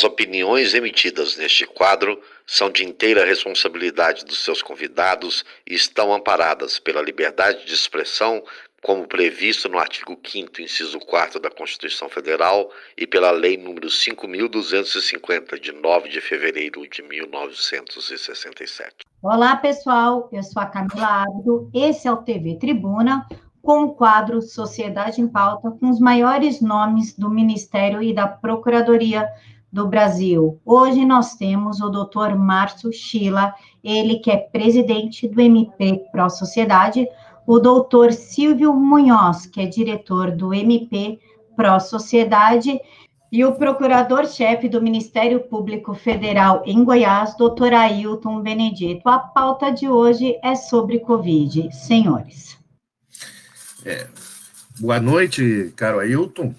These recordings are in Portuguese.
As opiniões emitidas neste quadro são de inteira responsabilidade dos seus convidados e estão amparadas pela liberdade de expressão, como previsto no artigo 5 inciso 4 da Constituição Federal e pela Lei nº 5250 de 9 de fevereiro de 1967. Olá, pessoal. Eu sou a Camila Abdo. Esse é o TV Tribuna, com o quadro Sociedade em Pauta, com os maiores nomes do Ministério e da Procuradoria do Brasil. Hoje nós temos o doutor Márcio Schila, ele que é presidente do MP Pro Sociedade, o doutor Silvio Munhoz, que é diretor do MP Pro Sociedade, e o procurador-chefe do Ministério Público Federal em Goiás, doutor Ailton Benedito. A pauta de hoje é sobre Covid. Senhores. É, boa noite, caro Ailton.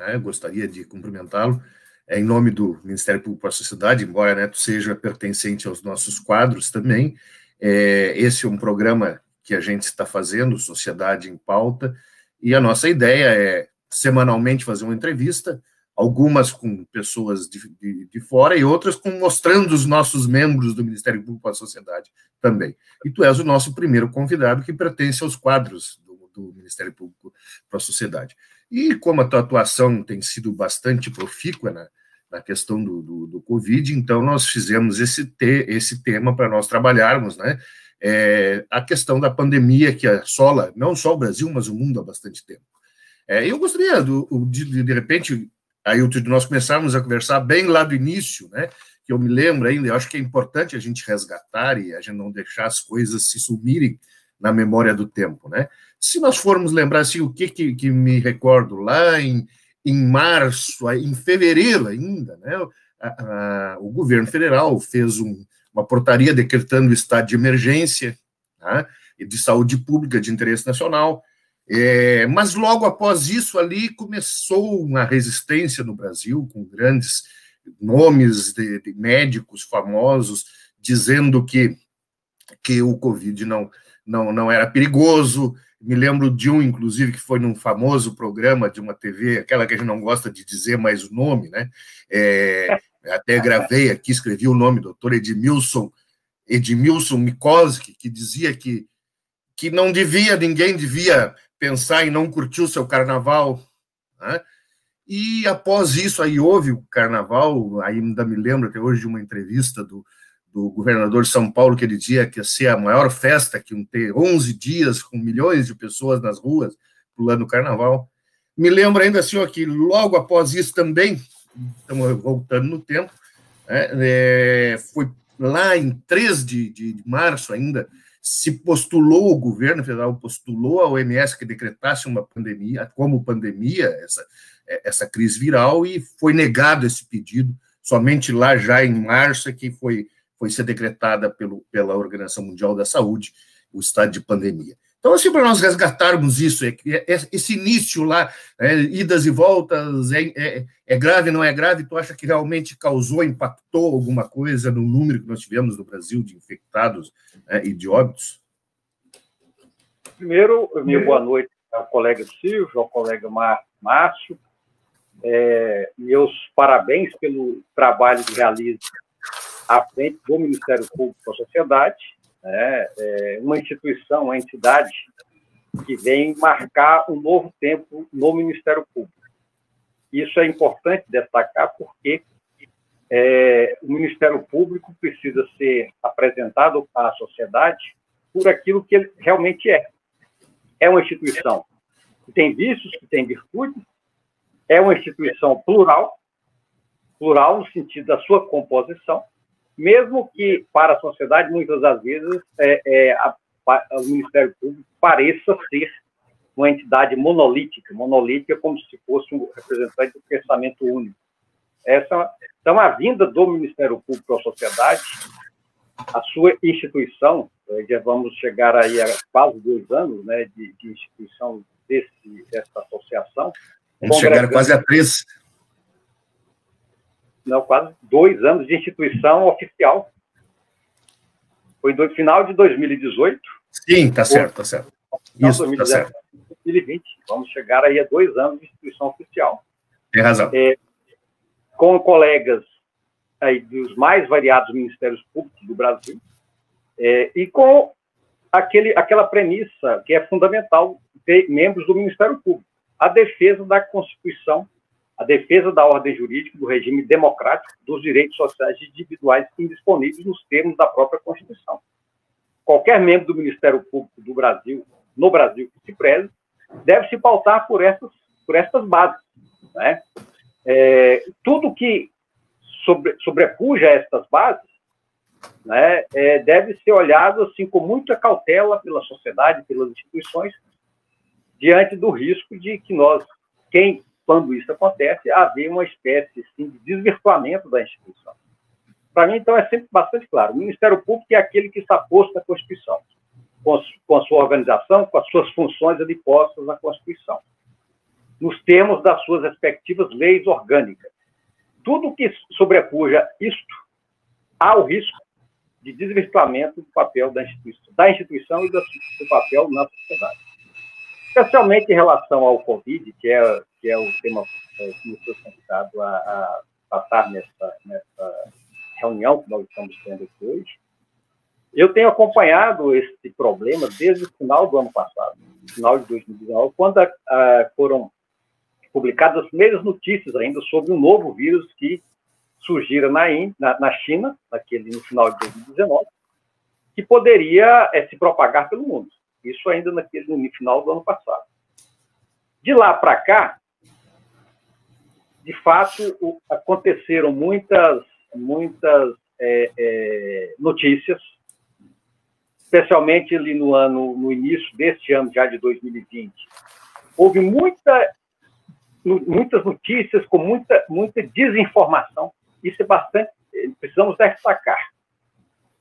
É, gostaria de cumprimentá-lo em nome do Ministério Público para a Sociedade, embora Neto seja pertencente aos nossos quadros também, é, esse é um programa que a gente está fazendo, Sociedade em Pauta, e a nossa ideia é semanalmente fazer uma entrevista, algumas com pessoas de, de, de fora e outras com mostrando os nossos membros do Ministério Público para a Sociedade também. E tu és o nosso primeiro convidado que pertence aos quadros do, do Ministério Público para a Sociedade. E como a tua atuação tem sido bastante profícua na, na questão do, do, do, Covid, então nós fizemos esse, te, esse tema para nós trabalharmos, né? É, a questão da pandemia que assola não só o Brasil, mas o mundo há bastante tempo. É, eu gostaria, do, de, de, de repente, aí nós começarmos a conversar bem lá do início, né? Que eu me lembro ainda, eu acho que é importante a gente resgatar e a gente não deixar as coisas se sumirem na memória do tempo, né? Se nós formos lembrar assim, o que, que, que me recordo lá em em março, em fevereiro ainda, né, a, a, o governo federal fez um, uma portaria decretando o estado de emergência né, de saúde pública de interesse nacional. É, mas logo após isso ali começou uma resistência no Brasil com grandes nomes de, de médicos famosos dizendo que que o Covid não não, não era perigoso, me lembro de um, inclusive, que foi num famoso programa de uma TV, aquela que a gente não gosta de dizer mais o nome, né? É, até gravei aqui, escrevi o nome, doutor Edmilson, Edmilson Mikoski, que dizia que, que não devia, ninguém devia pensar em não curtir o seu carnaval. Né? E após isso, aí houve o carnaval, ainda me lembro até hoje de uma entrevista do, do governador de São Paulo, que ele dizia que ia ser a maior festa, que iam ter 11 dias com milhões de pessoas nas ruas pulando o carnaval. Me lembro ainda ó, que logo após isso também, estamos voltando no tempo, né, é, foi lá em 3 de, de, de março ainda, se postulou, o governo federal postulou a OMS que decretasse uma pandemia, como pandemia, essa, essa crise viral, e foi negado esse pedido, somente lá já em março é que foi foi ser decretada pelo, pela Organização Mundial da Saúde, o estado de pandemia. Então, assim, para nós resgatarmos isso, é, é, esse início lá, é, idas e voltas, é, é, é, grave, não é grave? Tu acha que realmente causou, impactou alguma coisa no número que nós tivemos no Brasil de infectados né, e de óbitos? Primeiro, minha boa noite ao colega Silvio, ao colega Márcio. É, meus parabéns pelo trabalho que realiza à frente do Ministério Público da Sociedade, né, é uma instituição, uma entidade que vem marcar um novo tempo no Ministério Público. Isso é importante destacar porque é, o Ministério Público precisa ser apresentado à sociedade por aquilo que ele realmente é. É uma instituição que tem vícios, que tem virtudes, é uma instituição plural, plural no sentido da sua composição, mesmo que para a sociedade, muitas das vezes, é, é, a, a, o Ministério Público pareça ser uma entidade monolítica, monolítica como se fosse um representante do pensamento único. Essa, então, a vinda do Ministério Público à sociedade, a sua instituição, é, já vamos chegar aí a quase dois anos né, de, de instituição desse, dessa associação. Vamos chegar quase a três não, quase dois anos de instituição oficial. Foi no final de 2018. Sim, tá certo, tá certo. Isso, 2019, tá certo. 2020. Vamos chegar aí a dois anos de instituição oficial. Tem razão. É, com colegas aí dos mais variados ministérios públicos do Brasil, é, e com aquele, aquela premissa que é fundamental ter membros do Ministério Público, a defesa da Constituição, a defesa da ordem jurídica, do regime democrático, dos direitos sociais individuais indisponíveis nos termos da própria Constituição. Qualquer membro do Ministério Público do Brasil, no Brasil que se preze, deve se pautar por essas, por essas bases. Né? É, tudo que sobre, sobrepuja estas bases né, é, deve ser olhado assim com muita cautela pela sociedade, pelas instituições, diante do risco de que nós, quem, quando isso acontece, haver uma espécie assim, de desvirtuamento da instituição. Para mim, então, é sempre bastante claro: o Ministério Público é aquele que está posto na Constituição, com, a sua organização, com as suas funções ali postas na Constituição, nos termos das suas respectivas leis orgânicas. Tudo que sobrepuja isto, há o risco de desvirtuamento do papel da instituição, da instituição e do papel na sociedade. Especialmente em relação ao Covid, que é, que é o tema que nos foi convidado a, a passar nessa, nessa reunião que nós estamos tendo aqui hoje, eu tenho acompanhado esse problema desde o final do ano passado, final de 2019, quando a, a, foram publicadas as primeiras notícias ainda sobre um novo vírus que surgira na, na, na China, naquele, no final de 2019, que poderia é, se propagar pelo mundo. Isso ainda naquele, no final do ano passado. De lá para cá, de fato, o, aconteceram muitas, muitas é, é, notícias, especialmente ali no ano, no início deste ano já de 2020. Houve muita, muitas notícias com muita, muita desinformação isso é bastante, precisamos destacar.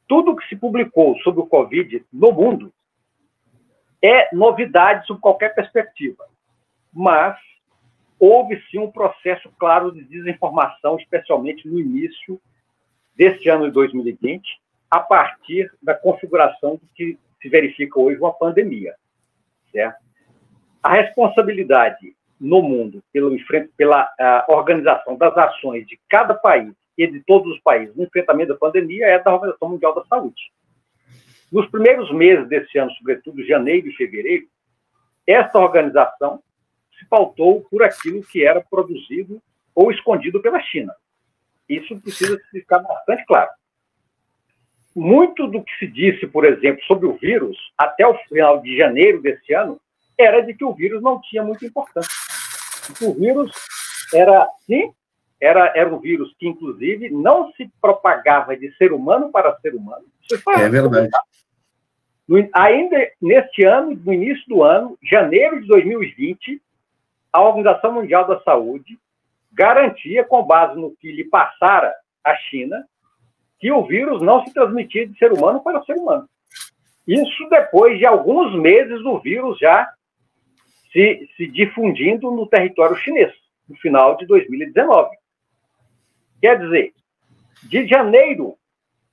Tudo que se publicou sobre o Covid no mundo é novidade sob qualquer perspectiva, mas houve sim um processo claro de desinformação, especialmente no início deste ano de 2020, a partir da configuração do que se verifica hoje uma pandemia, certo? A responsabilidade no mundo pelo, pela uh, organização das ações de cada país e de todos os países no enfrentamento da pandemia é da Organização Mundial da Saúde. Nos primeiros meses desse ano, sobretudo janeiro e fevereiro, essa organização se pautou por aquilo que era produzido ou escondido pela China. Isso precisa ficar bastante claro. Muito do que se disse, por exemplo, sobre o vírus, até o final de janeiro desse ano, era de que o vírus não tinha muita importância. O vírus era, sim, era, era um vírus que, inclusive, não se propagava de ser humano para ser humano. É verdade. No, ainda neste ano, no início do ano, janeiro de 2020, a Organização Mundial da Saúde garantia, com base no que lhe passara a China, que o vírus não se transmitia de ser humano para ser humano. Isso depois de alguns meses do vírus já se, se difundindo no território chinês, no final de 2019. Quer dizer, de janeiro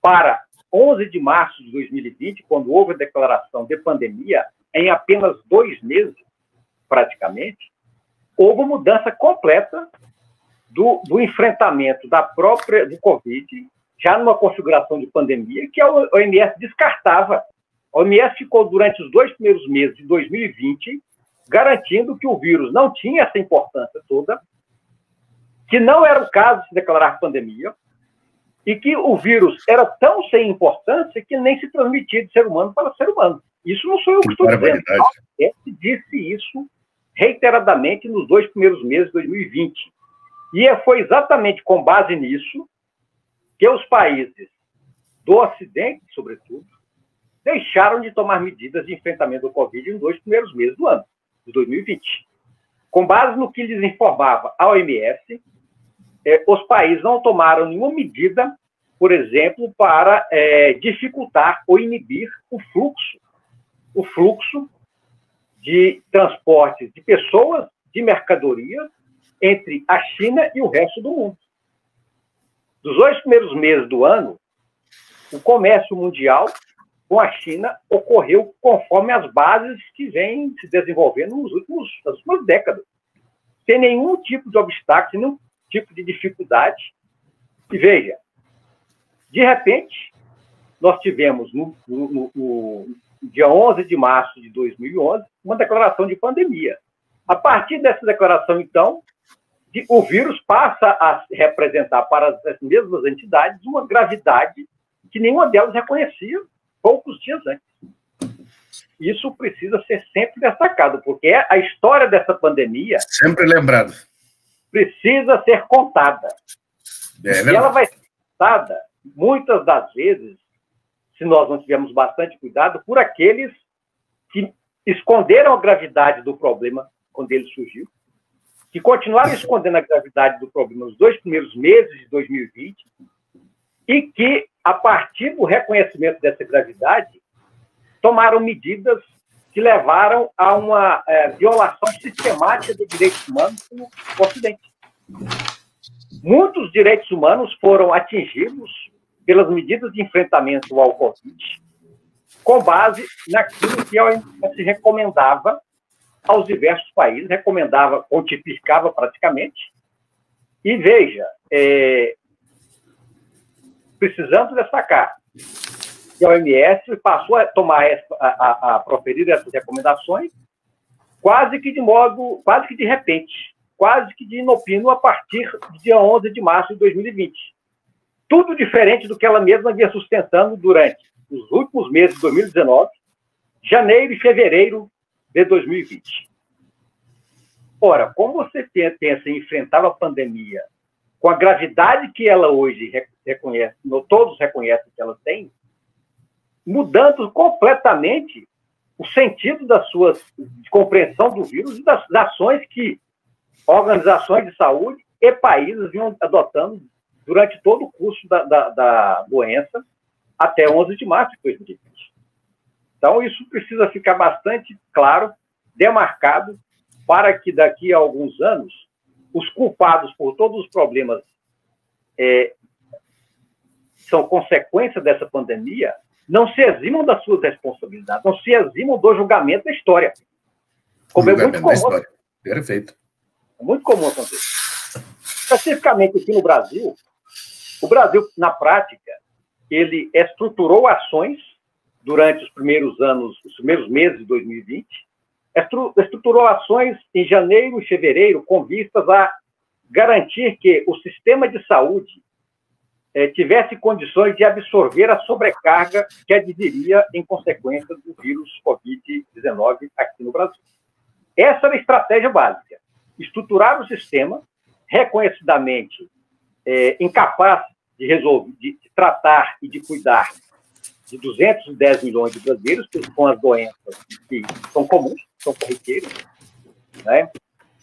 para 11 de março de 2020, quando houve a declaração de pandemia, em apenas dois meses, praticamente, houve uma mudança completa do, do, enfrentamento da própria do Covid, já numa configuração de pandemia, que a OMS descartava. A OMS ficou durante os dois primeiros meses de 2020 garantindo que o vírus não tinha essa importância toda, que não era o caso de se declarar pandemia, e que o vírus era tão sem importância que nem se transmitia de ser humano para ser humano. Isso não sou eu que estou dizendo. A disse isso reiteradamente nos dois primeiros meses de 2020. E é, foi exatamente com base nisso que os países do Ocidente, sobretudo, deixaram de tomar medidas de enfrentamento do Covid nos dois primeiros meses do ano de 2020. Com base no que lhes informava a OMS, eh, os países não tomaram nenhuma medida, por exemplo, para eh, dificultar ou inibir o fluxo, o fluxo de transporte de pessoas, de mercadorias, entre a China e o resto do mundo. Dos dois primeiros meses do ano, o comércio mundial com a China ocorreu conforme as bases que vêm se desenvolvendo nos últimos, nas últimas décadas, sem nenhum tipo de obstáculo, sem nenhum tipo de dificuldade. E veja, de repente, nós tivemos no, no, no, dia 11 de março de 2011 uma declaração de pandemia. A partir dessa declaração, então, o vírus passa a representar para as mesmas entidades uma gravidade que nenhuma delas reconhecia poucos dias antes. Isso precisa ser sempre destacado, porque é a história dessa pandemia. Sempre lembrado. Precisa ser contada. É e ela vai ser contada, muitas das vezes, se nós não tivermos bastante cuidado, por aqueles que esconderam a gravidade do problema quando ele surgiu, que continuaram escondendo a gravidade do problema nos dois primeiros meses de 2020 e que, a partir do reconhecimento dessa gravidade, tomaram medidas que levaram a uma é, violação sistemática de direitos humanos no Ocidente. Muitos direitos humanos foram atingidos pelas medidas de enfrentamento ao Covid, com base naquilo que OMS recomendava aos diversos países, recomendava, pontificava praticamente. E veja, é, precisamos destacar que a OMS passou a tomar, a, a, a proferir essas recomendações quase que de modo, quase que de repente, quase que de inopino a partir do dia 11 de março de 2020. Tudo diferente do que ela mesma vinha sustentando durante os últimos meses de 2019, janeiro e fevereiro de 2020. Ora, como você pensa em enfrentar a pandemia com a gravidade que ela hoje reconhece, todos reconhecem que ela tem, mudando completamente o sentido das suas de compreensão do vírus e das, das ações que organizações de saúde e países vinham adotando durante todo o curso da, da, da doença até 11 de março de 2020. Então, isso precisa ficar bastante claro, demarcado, para que daqui a alguns anos os culpados por todos os problemas é, são consequência dessa pandemia não se eximam das suas responsabilidades, não se eximam do julgamento da história. Como é muito comum. Perfeito. É muito comum acontecer. Especificamente aqui no Brasil, o Brasil, na prática, ele estruturou ações durante os primeiros anos, os primeiros meses de 2020, estruturou ações em janeiro e fevereiro com vistas a garantir que o sistema de saúde eh, tivesse condições de absorver a sobrecarga que adviria em consequência do vírus Covid-19 aqui no Brasil. Essa era a estratégia básica: estruturar o sistema reconhecidamente eh, incapaz de resolver, de tratar e de cuidar de 210 milhões de brasileiros com as doenças que são comuns, são corriqueiras, né?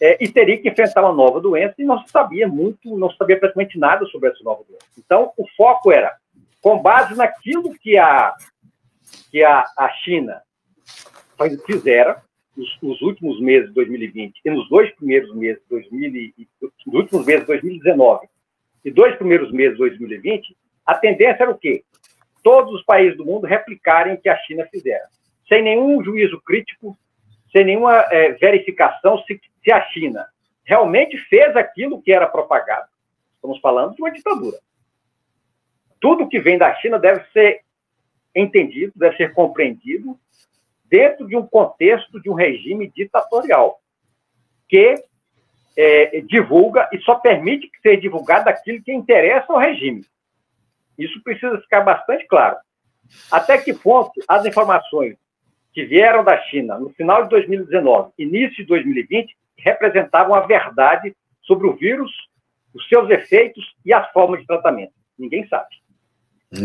É, e teria que enfrentar uma nova doença e não se sabia muito, não se sabia praticamente nada sobre essa nova doença. Então, o foco era, com base naquilo que a, que a, a China fizera nos, nos, últimos meses de 2020 e nos dois primeiros meses de 2000, nos últimos meses de 2019 e dois primeiros meses de 2020, a tendência era o quê? Todos os países do mundo replicarem o que a China fizera, sem nenhum juízo crítico, sem nenhuma é, verificação se, se a China realmente fez aquilo que era propagado. Estamos falando de uma ditadura. Tudo que vem da China deve ser entendido, deve ser compreendido dentro de um contexto de um regime ditatorial que é, divulga e só permite que seja divulgado aquilo que interessa ao regime. Isso precisa ficar bastante claro. Até que ponto as informações que vieram da China no final de 2019, início de 2020, representavam a verdade sobre o vírus, os seus efeitos e as formas de tratamento. Ninguém sabe.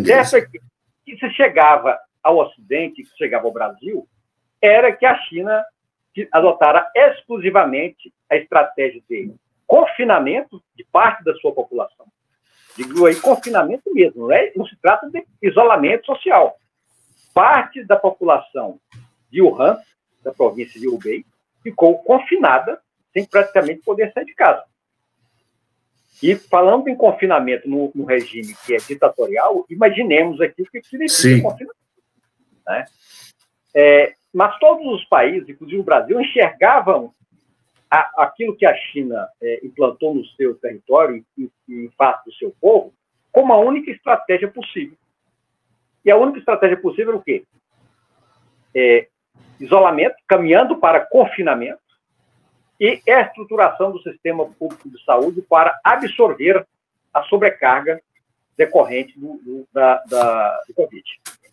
Certo é que, que se chegava ao Ocidente, que chegava ao Brasil, era que a China adotara exclusivamente a estratégia de confinamento de parte da sua população. Digo aí confinamento mesmo, não, é, não se trata de isolamento social. Parte da população de Wuhan, da província de Hubei, ficou confinada, sem praticamente poder sair de casa. E falando em confinamento no, no regime que é ditatorial, imaginemos aqui o que significa confinamento. Né? É, mas todos os países, inclusive o Brasil, enxergavam a, aquilo que a China é, implantou no seu território e, em face do seu povo como a única estratégia possível. E a única estratégia possível é o quê? É, isolamento, caminhando para confinamento e estruturação do sistema público de saúde para absorver a sobrecarga decorrente do, do, da, da, do Covid.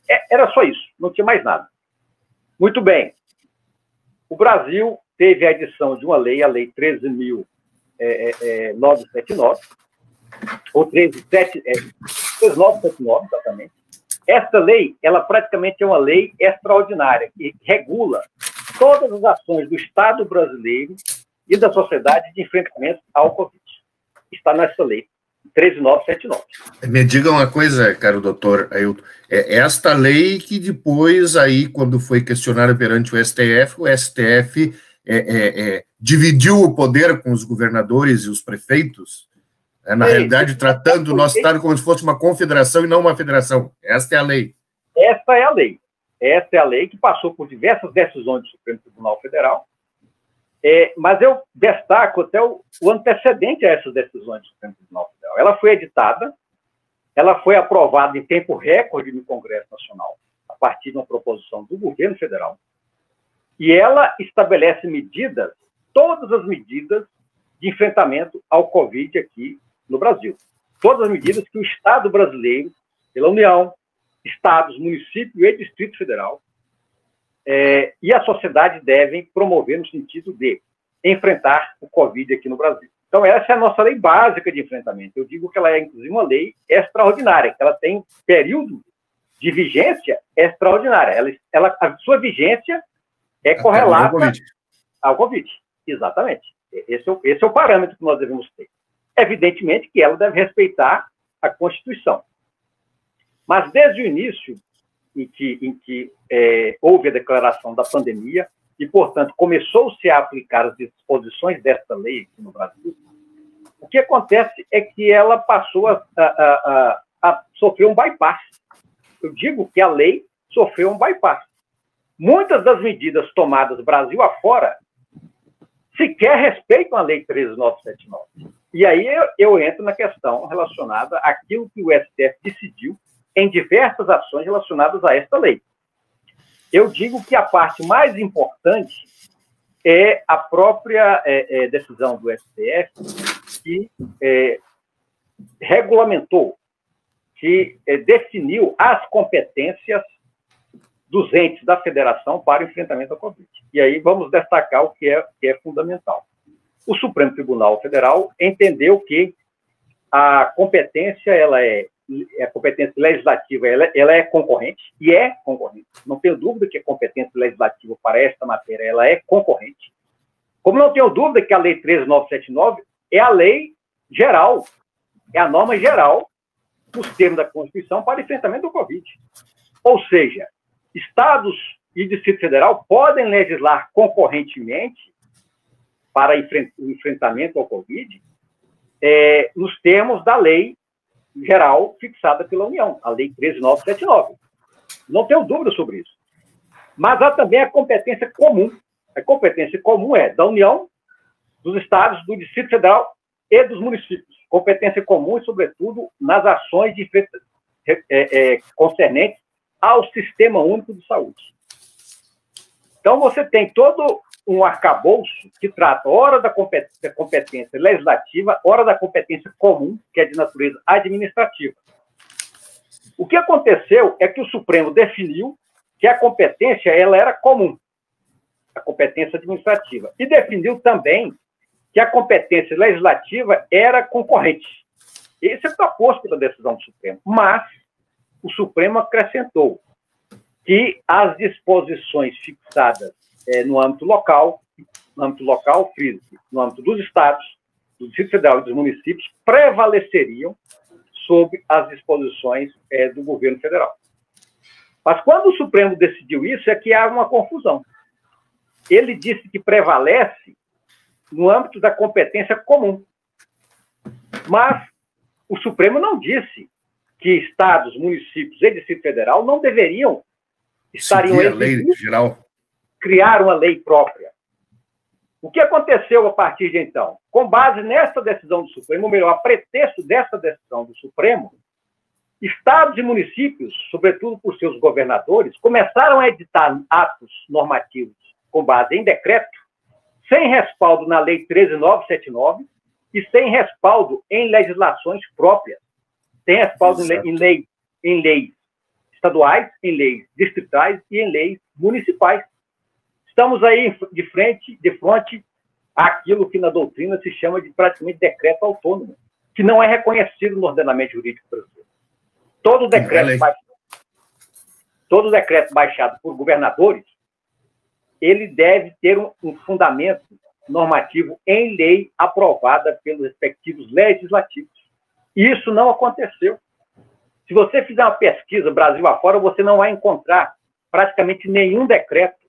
É, era só isso, não tinha mais nada. Muito bem. O Brasil teve a edição de uma lei, a Lei 13.979, é, é, é ou 13.979, é, exatamente. Essa lei, ela praticamente é uma lei extraordinária, que regula todas as ações do Estado brasileiro e da sociedade de enfrentamento ao Covid. Está nessa lei. 13979. Me diga uma coisa, caro doutor Ailton, é esta lei que depois, aí, quando foi questionada perante o STF, o STF é, é, é, dividiu o poder com os governadores e os prefeitos, né, na realidade, tratando o nosso Estado como se fosse uma confederação e não uma federação. Esta é a lei. Esta é a lei. Esta é a lei que passou por diversas decisões do Supremo Tribunal Federal, é, mas eu destaco até o, o, antecedente a essas decisões do Supremo Tribunal Federal. Ela foi editada, ela foi aprovada em tempo recorde no Congresso Nacional, a partir de uma proposição do governo federal, e ela estabelece medidas, todas as medidas de enfrentamento ao Covid aqui no Brasil. Todas as medidas que o Estado brasileiro, pela União, estados, municípios e Distrito Federal, é, e a sociedade devem promover no sentido de enfrentar o Covid aqui no Brasil. Então, essa é a nossa lei básica de enfrentamento. Eu digo que ela é, inclusive, uma lei extraordinária, que ela tem período de vigência extraordinária. Ela, ela, a sua vigência é correlata ao COVID. Exatamente. Esse é, esse é o parâmetro que nós devemos ter. Evidentemente que ela deve respeitar a Constituição. Mas desde o início, em que, em que é, houve a declaração da pandemia e, portanto, começou-se a aplicar as disposições desta lei aqui no Brasil, o que acontece é que ela passou a, a, a, a sofrer um bypass. Eu digo que a lei sofreu um bypass. Muitas das medidas tomadas Brasil afora sequer respeitam a Lei 13979. E aí eu, eu entro na questão relacionada àquilo que o STF decidiu em diversas ações relacionadas a esta lei. Eu digo que a parte mais importante é a própria é, é, decisão do STF que é, regulamentou, que é, definiu as competências dos entes da federação para o enfrentamento ao Covid. E aí vamos destacar o que é, que é fundamental. O Supremo Tribunal Federal entendeu que a competência ela é a competência legislativa ela, ela, é concorrente, e é concorrente. Não tenho dúvida que a competência legislativa para esta matéria ela é concorrente. Como não tenho dúvida que a Lei 13979 é a lei geral, é a norma geral, nos termos da Constituição, para enfrentamento do Covid. Ou seja, estados e Distrito Federal podem legislar concorrentemente para o enfrentamento ao Covid é, nos termos da lei geral fixada pela União, a Lei 13979. Não tenho dúvida sobre isso. Mas há também a competência comum. A competência comum é da União, dos estados, do Distrito Federal e dos municípios. Competência comum, sobretudo, nas ações de, é, é, concernentes ao Sistema Único de Saúde. Então, você tem todo um arcabouço que trata, ora, da competência, legislativa, ora da competência comum, que é de natureza administrativa. O que aconteceu é que o Supremo definiu que a competência ela era comum, a competência administrativa, e definiu também que a competência legislativa era concorrente. Esse é proposto pela decisão do Supremo. Mas o Supremo acrescentou que as disposições fixadas é, no âmbito local, no âmbito local, no âmbito dos estados, do Distrito Federal e dos municípios, prevaleceriam sobre as disposições é, do governo federal. Mas quando o Supremo decidiu isso, é que há uma confusão. Ele disse que prevalece no âmbito da competência comum. Mas o Supremo não disse que estados, municípios e Distrito Federal não deveriam estariam Seguir a lei geral criar uma lei própria. O que aconteceu a partir de então? Com base nessa decisão do Supremo, ou melhor, a pretexto dessa decisão do Supremo, estados e municípios, sobretudo por seus governadores, começaram a editar atos normativos com base em decreto, sem respaldo na Lei 13979 e sem respaldo em legislações próprias, sem respaldo em, em, lei, em leis estaduais, em leis distritais e em leis municipais. Estamos aí de frente, de frente àquilo que na doutrina se chama de praticamente decreto autônomo, que não é reconhecido no ordenamento jurídico brasileiro. Todo decreto, baixado, todo decreto baixado por governadores, ele deve ter um, um fundamento normativo em lei aprovada pelos respectivos legislativos. E isso não aconteceu. Se você fizer uma pesquisa Brasil afora, você não vai encontrar praticamente nenhum decreto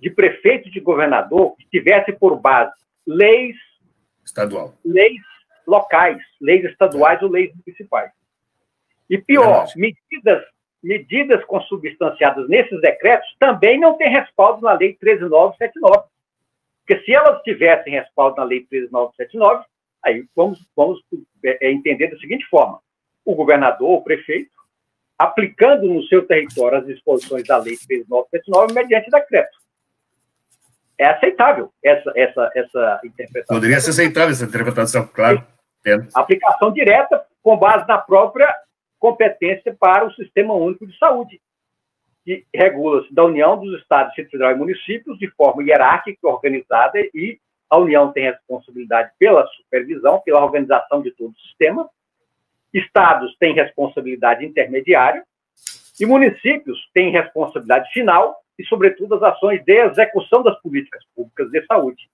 de prefeito de governador que tivesse por base leis estadual, leis locais, leis estaduais ou leis municipais. E pior, medidas medidas consubstanciadas nesses decretos também não têm respaldo na Lei 13979. Porque se elas tivessem respaldo na Lei 13979, aí vamos, vamos é, entender da seguinte forma: o governador, o prefeito, aplicando no seu território as disposições da Lei 13979 mediante decreto. É aceitável essa, essa, essa interpretação. Poderia ser aceitável essa interpretação, claro. Aplicação direta com base na própria competência para o Sistema Único de Saúde, que regula-se da União dos Estados, Distrito Federal e Municípios de forma hierárquica, organizada, e a União tem responsabilidade pela supervisão, pela organização de todo o sistema, estados têm responsabilidade intermediária, e municípios têm responsabilidade final e, sobretudo, as ações de execução das políticas públicas de saúde.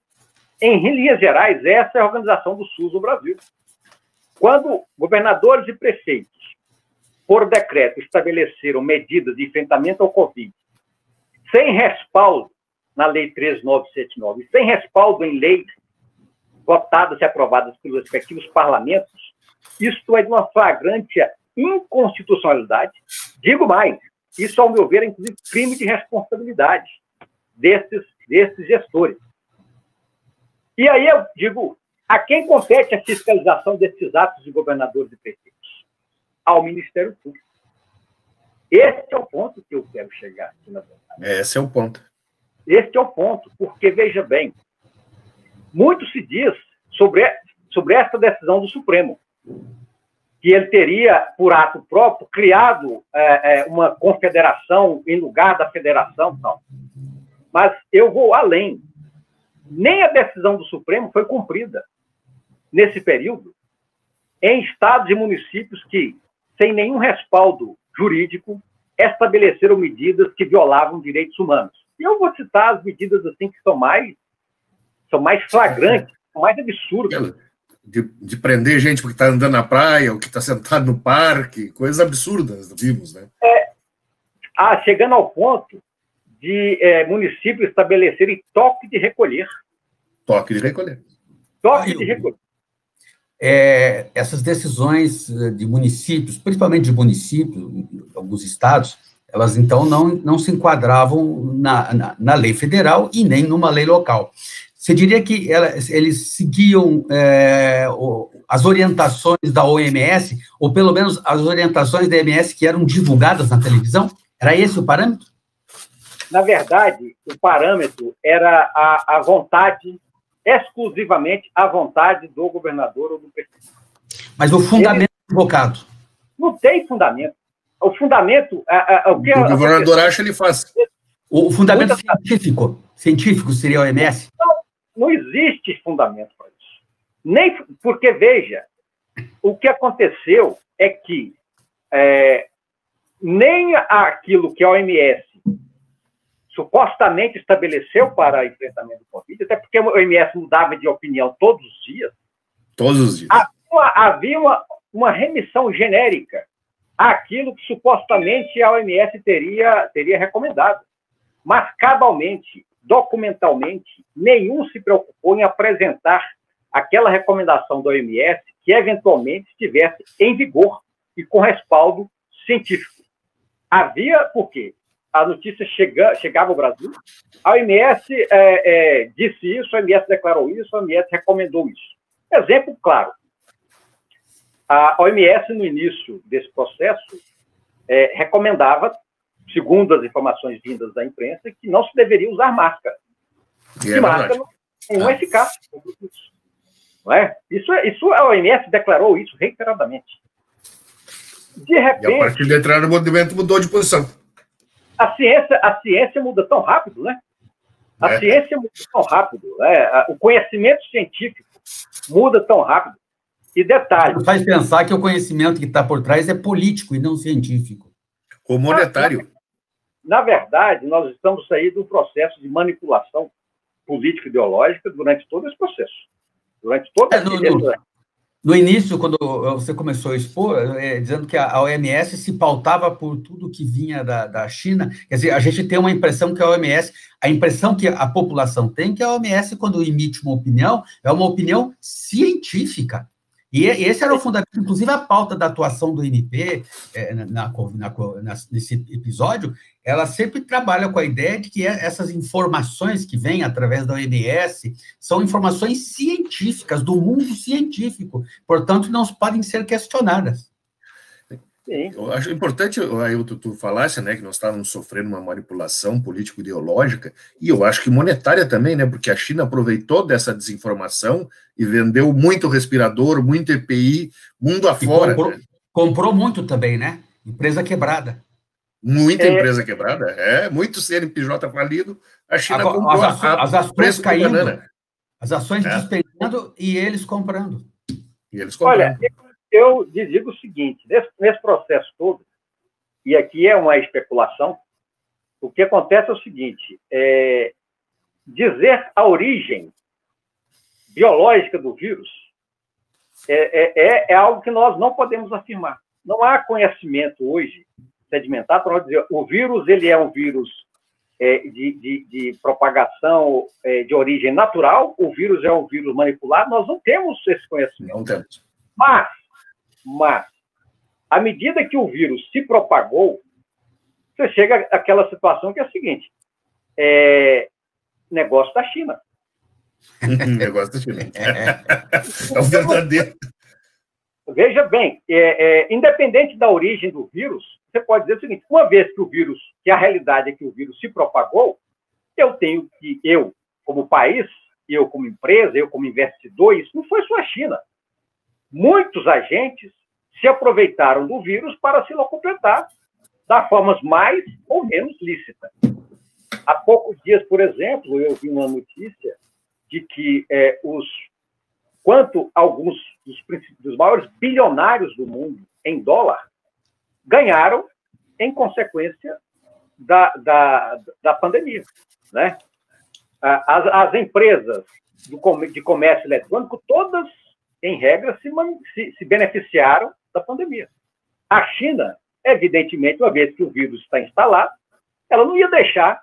Em linhas gerais, essa é a organização do SUS no Brasil. Quando governadores e prefeitos por decreto, estabeleceram medidas de enfrentamento ao Covid, sem respaldo na Lei 13979, sem respaldo em leis votadas e aprovadas pelos respectivos parlamentos, isto é de uma flagrante inconstitucionalidade. Digo mais, isso, ao meu ver, é inclusive crime de responsabilidade desses, desses gestores. E aí eu digo, a quem compete a fiscalização desses atos de governadores e prefeitos? ao Ministério Público. Esse é o ponto que eu quero chegar aqui, na verdade. Esse é o ponto. Esse é o ponto, porque, veja bem, muito se diz sobre, sobre essa decisão do Supremo, que ele teria, por ato próprio, criado é, é, uma confederação em lugar da federação. Não. Mas eu vou além. Nem a decisão do Supremo foi cumprida nesse período em estados e municípios que sem nenhum respaldo jurídico, estabeleceram medidas que violavam direitos humanos. E eu vou citar as medidas assim que são mais são mais flagrantes, mais absurdas. De, de prender gente porque está andando na praia, ou que está sentado no parque, coisas absurdas vimos, né? É, ah, chegando ao ponto de é, municípios estabelecerem toque de recolher. Toque de recolher. Toque de recolher é, essas decisões eh, de municípios, principalmente de municípios, alguns estados, elas então não, não se enquadravam na, na, na lei federal e nem numa lei local. Você diria que ela, eles seguiam é, as orientações da OMS, ou pelo menos as orientações da OMS que eram divulgadas na televisão? Era esse o parâmetro? Na verdade, o parâmetro era a, a vontade exclusivamente à vontade do governador ou do prefeito. Mas o fundamento Ele, invocado? Não tem fundamento. O fundamento. A, a, o, que o governador acha, ele faz. O fundamento Muita... científico, científico seria o MS? Não, não existe fundamento para isso. Nem, porque, veja, o que aconteceu é que é, nem aquilo que a OMS supostamente estabeleceu para enfrentamento do Covid, até porque o OMS mudava de opinião todos os dias. Todos os dias. Havia, havia uma, uma remissão genérica àquilo que supostamente a OMS teria, teria recomendado. Mas, cabalmente, documentalmente, nenhum se preocupou em apresentar aquela recomendação da OMS que eventualmente estivesse em vigor e com respaldo científico. Havia, por quê? a notícia chega, chegava ao Brasil, a OMS é, é, disse isso, a OMS declarou isso, a OMS recomendou isso. Exemplo claro. A OMS, no início desse processo, é, recomendava, segundo as informações vindas da imprensa, que não se deveria usar máscara. E é máscara não tem uma eficácia isso. Não é? Isso, é, isso a OMS declarou isso reiteradamente. De repente. E a partir de entrar no movimento mudou de posição. A ciência, a ciência muda tão rápido, né? A é. ciência muda tão rápido. Né? O conhecimento científico muda tão rápido. E detalhe. Faz pensar que o conhecimento que está por trás é político e não científico. Ou monetário. Na, verdade, nós estamos aí do processo de manipulação política ideológica durante todo esse processo. Durante todo é, no, no, no, início, quando você começou a expor, é, dizendo que a OMS se pautava por tudo que vinha da, da China, quer dizer, a gente tem uma impressão que a OMS, a impressão que a população tem que a OMS, quando emite uma opinião, é uma opinião científica. E esse era o fundamento, inclusive a pauta da atuação do MP é, na, na, na, nesse episódio, ela sempre trabalha com a ideia de que é, essas informações que vêm através da OMS são informações científicas, do mundo científico, portanto, não podem ser questionadas. Sim. Eu acho importante, Ailton, tu falasse, né, que nós estávamos sofrendo uma manipulação político-ideológica, e eu acho que monetária também, né, porque a China aproveitou dessa desinformação e vendeu muito respirador, muito EPI, mundo afora. Comprou, né? comprou, muito também, né? Empresa quebrada. Muita é. empresa quebrada, é, muito CNPJ falido, a China Agora, comprou as, ações, as ações caindo, as ações é. despencando e eles comprando. E eles comprando. Olha, eu digo o seguinte: nesse, nesse processo todo, e aqui é uma especulação, o que acontece é o seguinte: é, dizer a origem biológica do vírus é, é, é, é, algo que nós não podemos afirmar. Não há conhecimento hoje sedimentado para dizer o vírus ele é um vírus é, de, de, de, propagação é, de origem natural, o vírus é um vírus manipulado. Nós não temos esse conhecimento. Não temos. Mas mas, à medida que o vírus se propagou, você chega àquela situação que é a seguinte: é negócio da China. negócio da China. É, o verdadeiro. Veja bem, é, é, independente da origem do vírus, você pode dizer o seguinte: uma vez que o vírus, que a realidade é que o vírus se propagou, eu tenho que, eu, como país, eu como empresa, eu como investidor, isso não foi só a China muitos agentes se aproveitaram do vírus para se locupletar da formas mais ou menos lícitas. Há poucos dias, por exemplo, eu vi uma notícia de que é, os quanto alguns dos, dos maiores bilionários do mundo em dólar ganharam em consequência da, da, da pandemia. Né? As, as empresas do, de comércio eletrônico, todas em regra, se, se, se beneficiaram da pandemia. A China, evidentemente, uma vez que o vírus está instalado, ela não ia deixar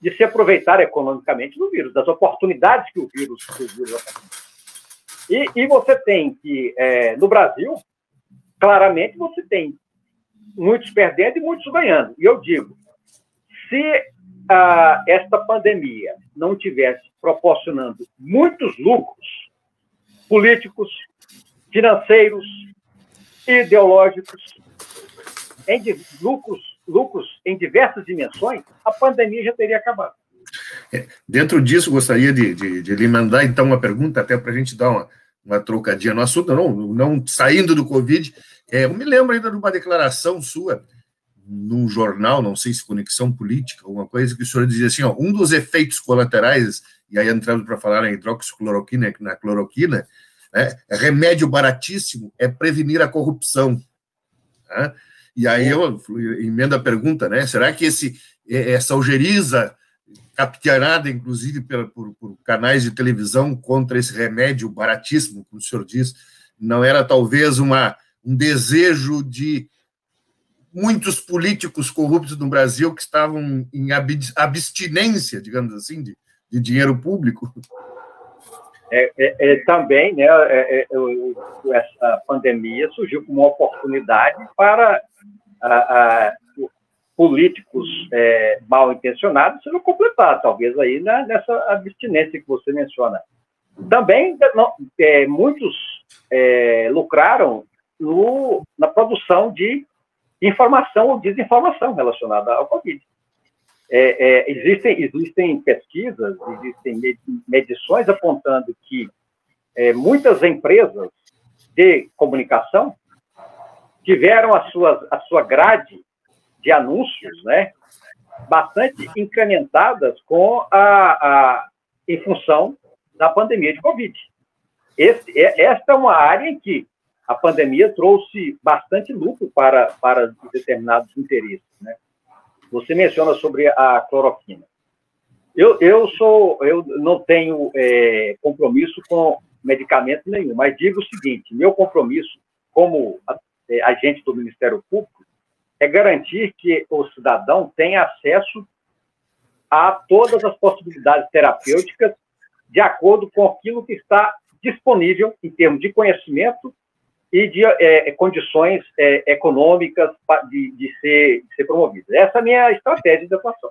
de se aproveitar economicamente do vírus, das oportunidades que o vírus, que o vírus e, e você tem que, é, no Brasil, claramente você tem muitos perdendo e muitos ganhando. E eu digo, se ah, esta pandemia não tivesse proporcionando muitos lucros políticos, financeiros, ideológicos, em lucros, lucros em diversas dimensões, a pandemia já teria acabado. É, dentro disso, gostaria de, de, de lhe mandar, então, uma pergunta, até para a gente dar uma, uma trocadinha no assunto, não, não saindo do Covid. É, eu me lembro ainda de uma declaração sua num jornal, não sei se conexão política, alguma coisa, que o senhor dizia assim: ó, um dos efeitos colaterais e aí entrando para falar na hidroxicloroquina, na cloroquina, né, remédio baratíssimo é prevenir a corrupção. Né? E aí eu emendo a pergunta, né? Será que esse, essa algeriza capturada, inclusive, por, por, por, canais de televisão contra esse remédio baratíssimo, como o senhor diz, não era talvez uma, um desejo de muitos políticos corruptos no Brasil que estavam em abstinência, digamos assim, de, de dinheiro público? É, é, é também, né, é, é, essa pandemia surgiu como uma oportunidade para a, a, políticos é, mal intencionados sejam completados, talvez aí né, nessa abstinência que você menciona. Também não, é, muitos é, lucraram no, na produção de informação ou desinformação relacionada ao Covid. É, é, existem, existem pesquisas, existem medições apontando que é, muitas empresas de comunicação tiveram a sua, grade de anúncios né, bastante incrementadas com a, a, em função da pandemia de Covid. Esse, é, esta é uma área em que a pandemia trouxe bastante lucro para, para determinados interesses. Né? Você menciona sobre a cloroquina. Eu, eu, sou, eu não tenho é, compromisso com medicamento nenhum, mas digo o seguinte: meu compromisso como é, agente do Ministério Público é garantir que o cidadão tenha acesso a todas as possibilidades terapêuticas de acordo com aquilo que está disponível em termos de conhecimento e de é, condições é, econômicas de, de, ser, de ser promovidas. Essa é a minha estratégia de atuação.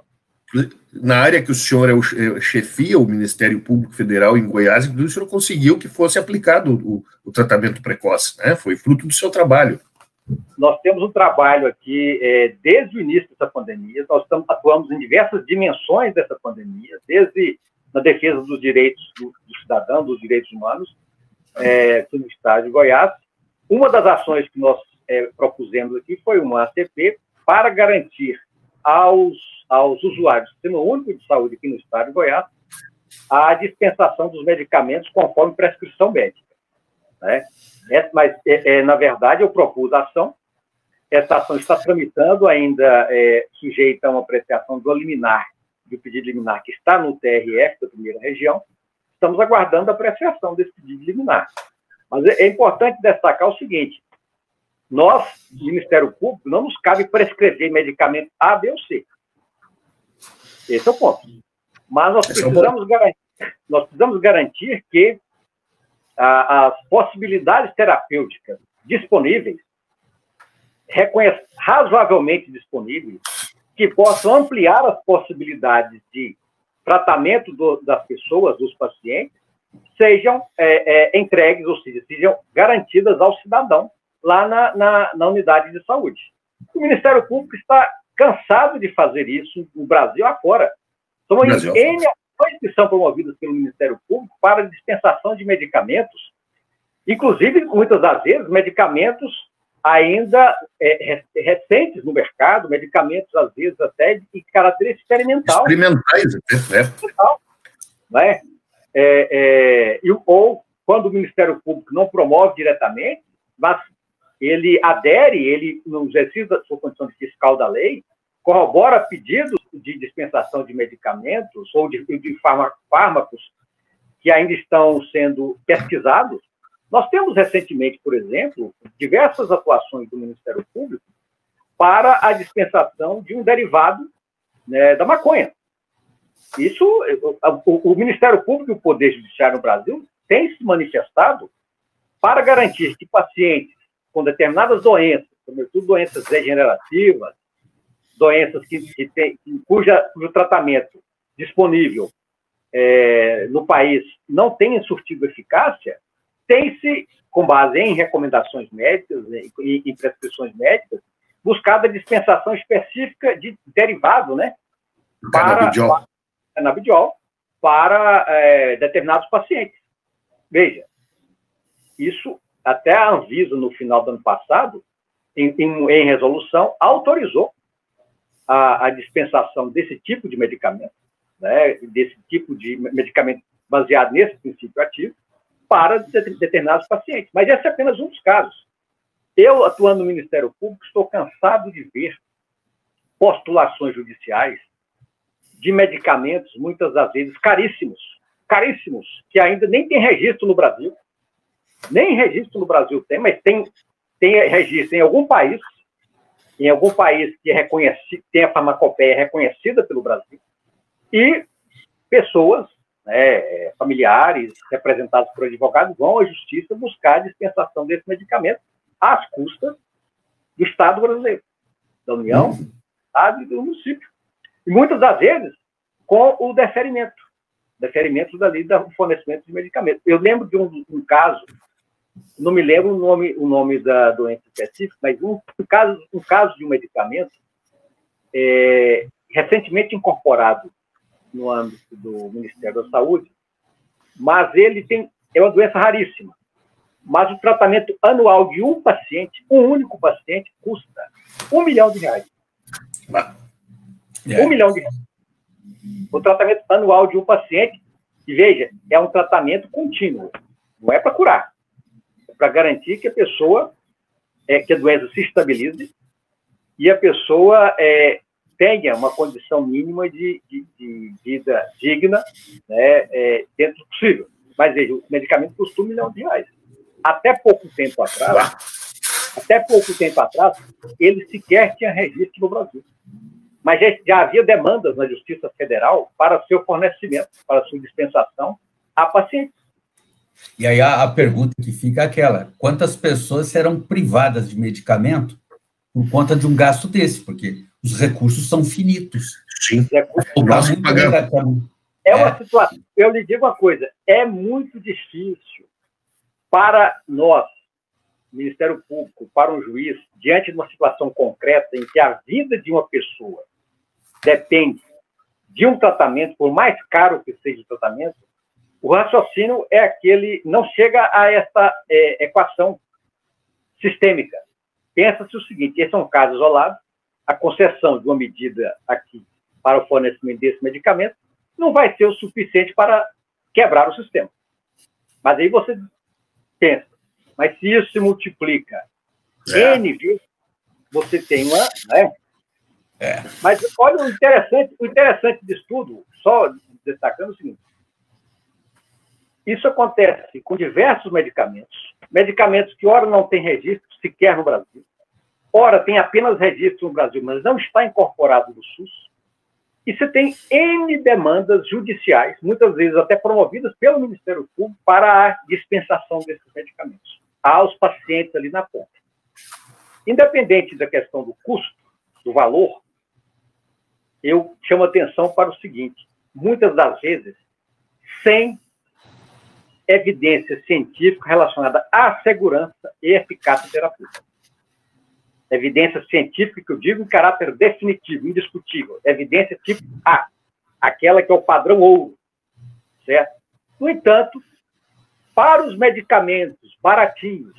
Na área que o senhor é o, é, chefia, o Ministério Público Federal em Goiás, inclusive o senhor conseguiu que fosse aplicado o, o tratamento precoce, né? Foi fruto do seu trabalho. Nós temos um trabalho aqui é, desde o início dessa pandemia, nós estamos, atuamos em diversas dimensões dessa pandemia, desde na defesa dos direitos do, do cidadão, dos direitos humanos, é, no estado de Goiás. Uma das ações que nós é, propusemos aqui foi uma ACP para garantir aos, aos usuários do Sistema Único de Saúde aqui no estado de Goiás a dispensação dos medicamentos conforme prescrição médica. Né? É, mas, é, é, na verdade, eu propus a ação. Essa ação está tramitando, ainda é, sujeita a uma apreciação do liminar do pedido liminar que está no TRF da primeira região, estamos aguardando a apreciação desse pedido liminar. Mas é, é importante destacar o seguinte: nós, Ministério Público, não nos cabe prescrever medicamento A, B ou C. Esse é o ponto. Mas nós é precisamos, garantir, nós precisamos garantir que a, as possibilidades terapêuticas disponíveis, razoavelmente disponíveis, que possam ampliar as possibilidades de tratamento do, das pessoas, dos pacientes, sejam é, é, entregues, ou seja, sejam garantidas ao cidadão lá na, na, na, unidade de saúde. O Ministério Público está cansado de fazer isso no Brasil afora. São Brasil. N ações que são promovidas pelo Ministério Público para dispensação de medicamentos, inclusive, muitas das vezes, medicamentos ainda é, recentes no mercado, medicamentos, às vezes, até de caráter experimental. Experimentais, é. Né? É, é, ou quando o Ministério Público não promove diretamente, mas ele adere, ele, no exercício da sua condição de fiscal da lei, corrobora pedidos de dispensação de medicamentos ou de, de fármacos que ainda estão sendo pesquisados, nós temos recentemente, por exemplo, diversas atuações do Ministério Público para a dispensação de um derivado né, da maconha. Isso, o, o, Ministério Público e o Poder Judiciário no Brasil têm se manifestado para garantir que pacientes com determinadas doenças, sobretudo doenças degenerativas, doenças que, que tem, cuja, cujo tratamento disponível é, no país não tenha surtido eficácia, tem-se, com base em recomendações médicas e em prescrições médicas, buscado a dispensação específica de derivado, né? Para, canabidiol. Canabidiol para é, determinados pacientes. Veja, isso até a Anvisa, no final do ano passado, em, em, em resolução, autorizou a, a, dispensação desse tipo de medicamento, né, desse tipo de medicamento baseado nesse princípio ativo, para determinados pacientes. Mas esse é apenas um dos casos. Eu, atuando no Ministério Público, estou cansado de ver postulações judiciais de medicamentos, muitas das vezes caríssimos, caríssimos, que ainda nem tem registro no Brasil. Nem registro no Brasil tem, mas tem, tem registro em algum país, em algum país que reconhecido, tem a farmacopeia reconhecida pelo Brasil, e pessoas né, é, familiares representados por advogados vão à justiça buscar a dispensação desse medicamento às custas do Estado brasileiro, da União, Estado e do município. E muitas das vezes com o deferimento, deferimento dali do fornecimento de medicamentos. Eu lembro de um, um caso, não me lembro o nome, o nome da doença específica, mas um, um caso, um caso de um medicamento é, recentemente incorporado no âmbito do Ministério da Saúde, mas ele tem é uma doença raríssima. Mas o tratamento anual de um paciente, um único paciente, custa um milhão de reais. Um milhão de reais. O tratamento anual de um paciente, e veja, é um tratamento contínuo, não é para curar, é para garantir que a pessoa, é, que a doença se estabilize e a pessoa é, tenha uma condição mínima de, de, de vida digna né, é, dentro do possível. Mas veja, o medicamento custa um milhão de reais. Até pouco tempo atrás, até pouco tempo atrás, ele sequer tinha registro no Brasil. Mas já, já havia demandas na Justiça Federal para seu fornecimento, para sua dispensação a pacientes. E aí a, a pergunta que fica é aquela: quantas pessoas serão privadas de medicamento por conta de um gasto desse? Porque os recursos são finitos. Sim. O gasto é uma é. situação. Eu lhe digo uma coisa: é muito difícil para nós, Ministério Público, para um juiz, diante de uma situação concreta em que a vida de uma pessoa depende de um tratamento, por mais caro que seja o tratamento, o raciocínio é aquele, não chega a essa é, equação sistêmica. Pensa-se o seguinte: esse é um caso isolado, a concessão de uma medida aqui para o fornecimento desse medicamento não vai ser o suficiente para quebrar o sistema. Mas aí você pensa, mas se isso se multiplica é. N vezes, você tem uma. Né? É. Mas olha o interessante, o interessante disso tudo, só destacando o seguinte: isso acontece com diversos medicamentos, medicamentos que, ora, não têm registro sequer no Brasil, ora, tem apenas registro no Brasil, mas não está incorporado no SUS. E você tem N demandas judiciais, muitas vezes até promovidas pelo Ministério Público, para a dispensação desses medicamentos aos pacientes ali na ponta. Independente da questão do custo, do valor, eu chamo atenção para o seguinte: muitas das vezes, sem evidência científica relacionada à segurança e eficácia terapêutica evidência científica que eu digo em caráter definitivo, indiscutível, evidência tipo A, aquela que é o padrão ouro, certo? No entanto, para os medicamentos baratinhos,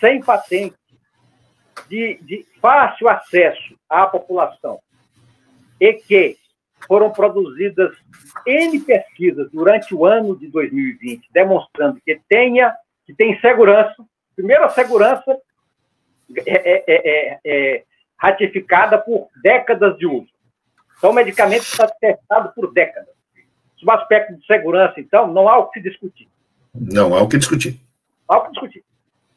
sem patente, de, de fácil acesso à população, e que foram produzidas N pesquisas durante o ano de 2020, demonstrando que tenha, que tem segurança, primeiro a segurança é é, é, é, é, ratificada por décadas de uso. Então, o medicamento está testado por décadas. Sob aspecto de segurança, então, não há o que discutir. Não há o que discutir. Não há o que discutir.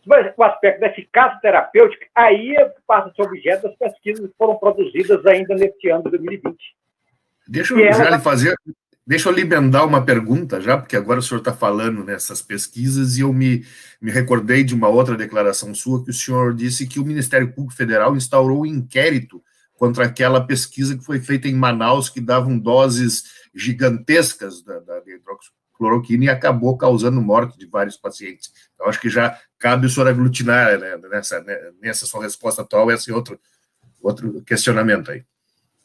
Sob o aspecto da eficácia terapêutica, aí passa a ser objeto das pesquisas que foram produzidas ainda neste ano de 2020. Deixa eu já lhe fazer, Deixa eu libendar uma pergunta já, porque agora o senhor está falando nessas pesquisas e eu me, me recordei de uma outra declaração sua que o senhor disse que o Ministério Público Federal instaurou um inquérito contra aquela pesquisa que foi feita em Manaus, que davam doses gigantescas da, da hidroxicloroquina e acabou causando morte de vários pacientes. Eu acho que já cabe o senhor aglutinar né, nessa, né, nessa sua resposta atual esse outro, outro questionamento aí.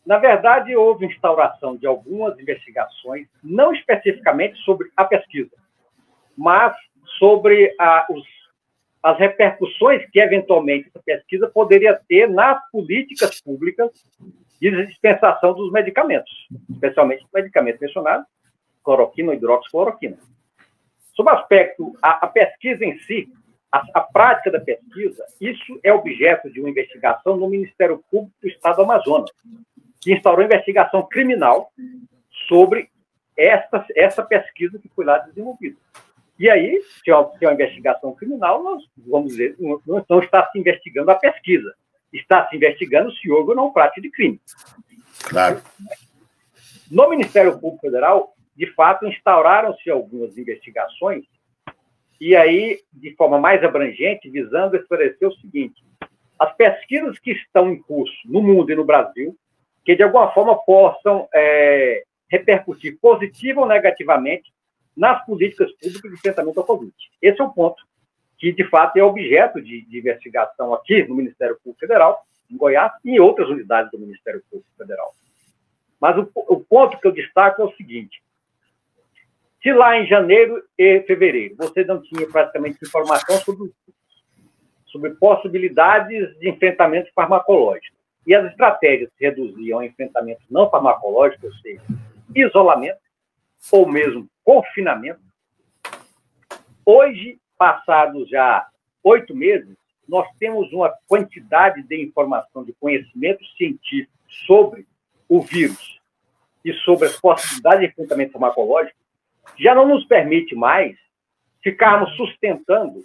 Na verdade, houve instauração de algumas investigações, não especificamente sobre a pesquisa, mas sobre a, os, as repercussões que, eventualmente, essa pesquisa poderia ter nas políticas públicas de dispensação dos medicamentos, especialmente os medicamentos mencionados, cloroquina ou hidroxicloroquina. Sob aspecto, a, a pesquisa em si, a, a, prática da pesquisa, isso é objeto de uma investigação no Ministério Público do Estado do Amazonas, que instaurou investigação criminal sobre essa, essa pesquisa que foi lá desenvolvida. E aí, se é uma, se é uma investigação criminal, nós vamos dizer, não, não está se investigando a pesquisa, está se investigando se houve ou não prática de crime. Claro. No Ministério Público Federal, de fato, instauraram-se algumas investigações, e aí, de forma mais abrangente, visando esclarecer o seguinte: as pesquisas que estão em curso no mundo e no Brasil que de alguma forma possam é, repercutir positiva ou negativamente nas políticas públicas de enfrentamento ao Covid. Esse é o ponto que, de fato, é objeto de, de investigação aqui no Ministério Público Federal, em Goiás, e em outras unidades do Ministério Público Federal. Mas o, o ponto que eu destaco é o seguinte: se lá em janeiro e fevereiro. Você não tinha praticamente informação sobre, sobre possibilidades de enfrentamento farmacológico, e as estratégias se reduziam a enfrentamento não farmacológico, ou seja, isolamento, ou mesmo confinamento, hoje, passados já oito meses, nós temos uma quantidade de informação, de conhecimento científico sobre o vírus e sobre as possibilidades de enfrentamento farmacológico, já não nos permite mais ficarmos sustentando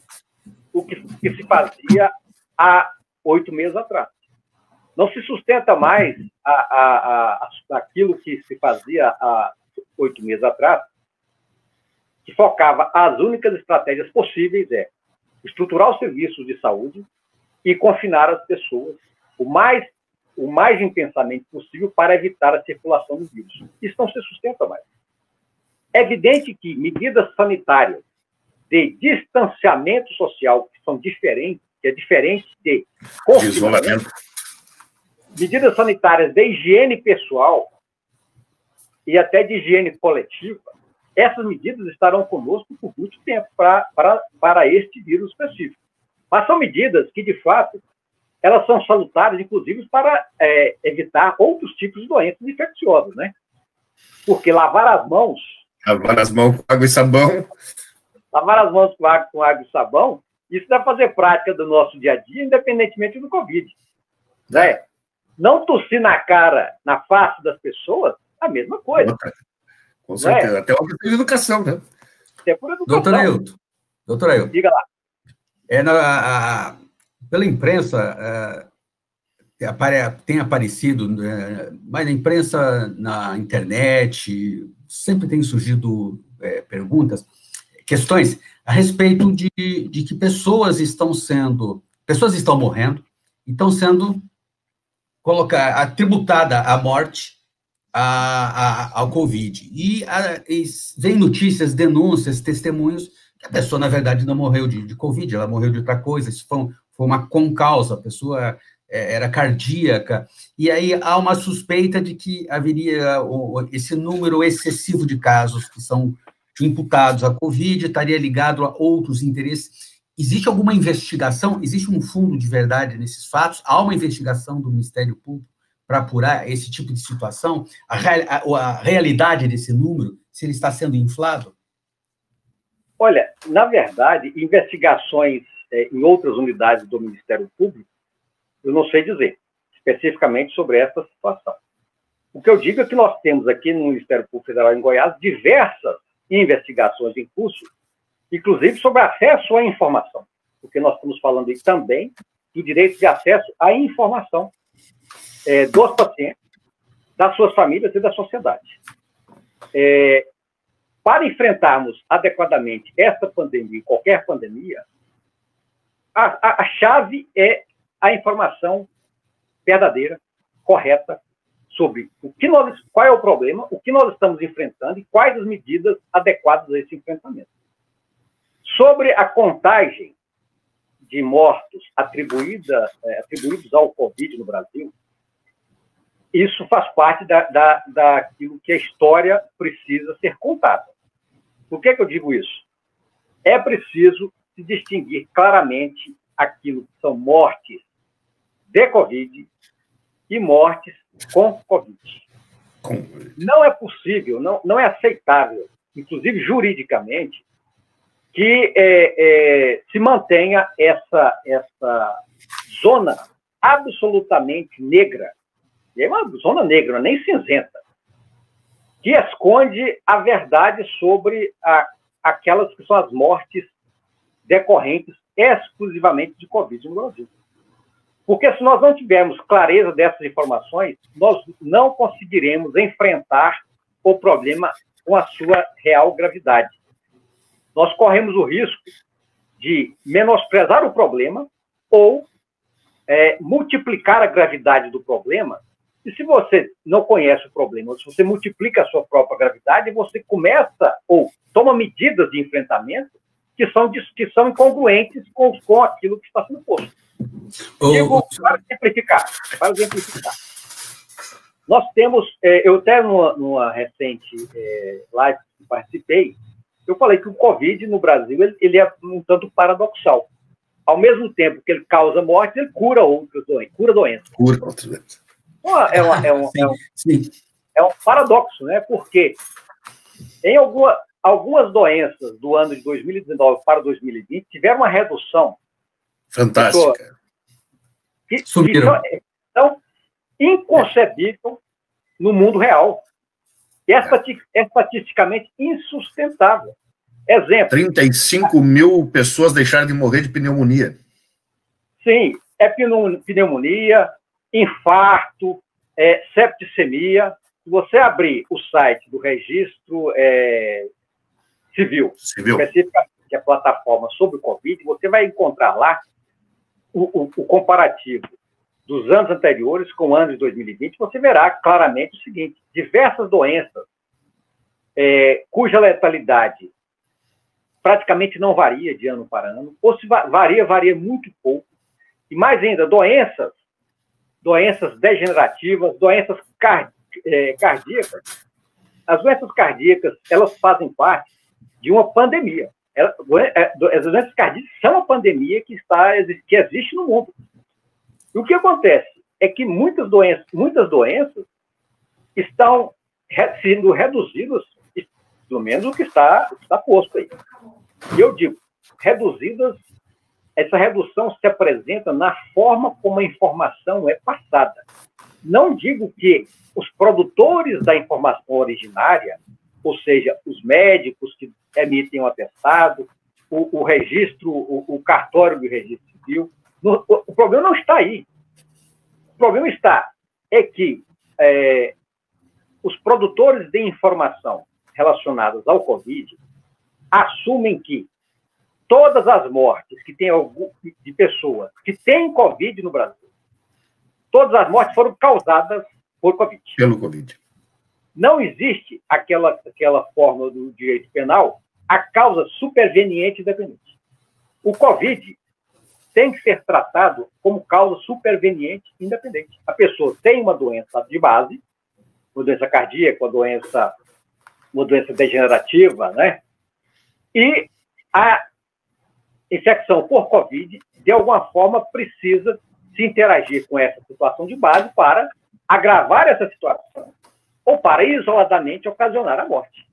o que, que se fazia há oito meses atrás. Não se sustenta mais a, a, a, aquilo que se fazia há oito meses atrás, que focava as únicas estratégias possíveis é estruturar os serviços de saúde e confinar as pessoas o mais o mais intensamente possível para evitar a circulação do vírus. Isso não se sustenta mais. É evidente que medidas sanitárias de distanciamento social, que são diferentes, que é diferente de isolamento, medidas sanitárias de higiene pessoal e até de higiene coletiva, essas medidas estarão conosco por muito tempo para, para, para este vírus específico. Mas são medidas que, de fato, elas são salutares, inclusive, para é, evitar outros tipos de doenças infecciosas, né? Porque lavar as mãos... Lavar as mãos com água e sabão. Lavar as mãos com água, com água e sabão, isso deve fazer prática do nosso dia a dia, independentemente do Covid. Né? Não tossir na cara, na face das pessoas, a mesma coisa. Com certeza. É? Até uma questão de educação, né? Até por educação. Doutor Ailton. Doutor Ailton. Diga lá. É, na, a, pela imprensa, é, tem aparecido, é, mas na imprensa, na internet, sempre tem surgido é, perguntas, questões a respeito de, de que pessoas estão sendo, pessoas estão morrendo, estão sendo colocar, atributada à morte a, a, ao Covid. E, a, e, vem notícias, denúncias, testemunhos que a pessoa, na verdade, não morreu de, de Covid, ela morreu de outra coisa, isso foi, foi uma concausa, a pessoa era cardíaca, e aí há uma suspeita de que haveria esse número excessivo de casos que são imputados à Covid, estaria ligado a outros interesses. Existe alguma investigação? Existe um fundo de verdade nesses fatos? Há uma investigação do Ministério Público para apurar esse tipo de situação? A, a, a, realidade desse número, se ele está sendo inflado? Olha, na verdade, investigações é, em outras unidades do Ministério Público, eu não sei dizer especificamente sobre essa situação. O que eu digo é que nós temos aqui no Ministério Público Federal em Goiás diversas investigações em curso inclusive sobre acesso à informação, porque nós estamos falando aí também do direito de acesso à informação é, dos pacientes, das suas famílias e da sociedade. É, para enfrentarmos adequadamente essa pandemia, qualquer pandemia, a, a, a chave é a informação verdadeira, correta, sobre o que nós, qual é o problema, o que nós estamos enfrentando e quais as medidas adequadas a esse enfrentamento. Sobre a contagem de mortos atribuída, é, atribuídos ao Covid no Brasil, isso faz parte da, da, daquilo que a história precisa ser contada. Por que, que eu digo isso? É preciso se distinguir claramente aquilo que são mortes de Covid e mortes com Covid. Não é possível, não, não é aceitável, inclusive juridicamente, que é, é, se mantenha essa, essa zona absolutamente negra, é uma zona negra, nem cinzenta, que esconde a verdade sobre a, aquelas que são as mortes decorrentes exclusivamente de Covid no Brasil. Porque se nós não tivermos clareza dessas informações, nós não conseguiremos enfrentar o problema com a sua real gravidade nós corremos o risco de menosprezar o problema ou é, multiplicar a gravidade do problema E se você não conhece o problema, se você multiplica a sua própria gravidade, você começa ou toma medidas de enfrentamento que são, que são incongruentes com, com aquilo que está sendo posto. Digo, para exemplificar, para exemplificar. Nós temos, é, eu até numa, numa recente é, live que participei, eu falei que o Covid no Brasil ele, ele, é um tanto paradoxal. Ao mesmo tempo que ele causa morte, ele cura outras doenças, cura doenças. Cura outras doenças. É, uma, é, um, é, um, é um paradoxo, né? Porque em alguma, algumas doenças do ano de 2019 para 2020 tiveram uma redução. Fantástica. Que, que são, então, inconcebível no mundo real. E é, é estatisticamente insustentável. Exemplo. 35 mil pessoas deixaram de morrer de pneumonia. Sim, é pneumonia, infarto, é, septicemia. Se você abrir o site do registro é, civil, civil, especificamente a plataforma sobre o Covid, você vai encontrar lá o, o, comparativo dos anos anteriores com o ano de 2020, você verá claramente o seguinte: diversas doenças é, cuja letalidade praticamente não varia de ano para ano, ou se varia, varia muito pouco. E mais ainda, doenças, doenças degenerativas, doenças card, é, cardíacas. As doenças cardíacas, elas fazem parte de uma pandemia. Ela, as doenças cardíacas são uma pandemia que, está, que existe no mundo. E o que acontece é que muitas doenças, muitas doenças estão sendo reduzidas, pelo menos o que está, está posto aí. E eu digo, reduzidas, essa redução se apresenta na forma como a informação é passada. Não digo que os produtores da informação originária, ou seja, os médicos que emitem o um atestado, o, o registro, o, o, cartório do registro civil, no, o, o, problema não está aí. O problema está é que é, os produtores de informação relacionadas ao Covid assumem que todas as mortes que tem algum, de pessoas que têm Covid no Brasil, todas as mortes foram causadas por Covid. Pelo Covid. Não existe aquela, aquela forma do direito penal, a causa superveniente independente. O Covid tem que ser tratado como causa superveniente independente. A pessoa tem uma doença de base, uma doença cardíaca, uma doença, uma doença degenerativa, né? E a infecção por Covid, de alguma forma, precisa se interagir com essa situação de base para agravar essa situação ou para isoladamente ocasionar a morte.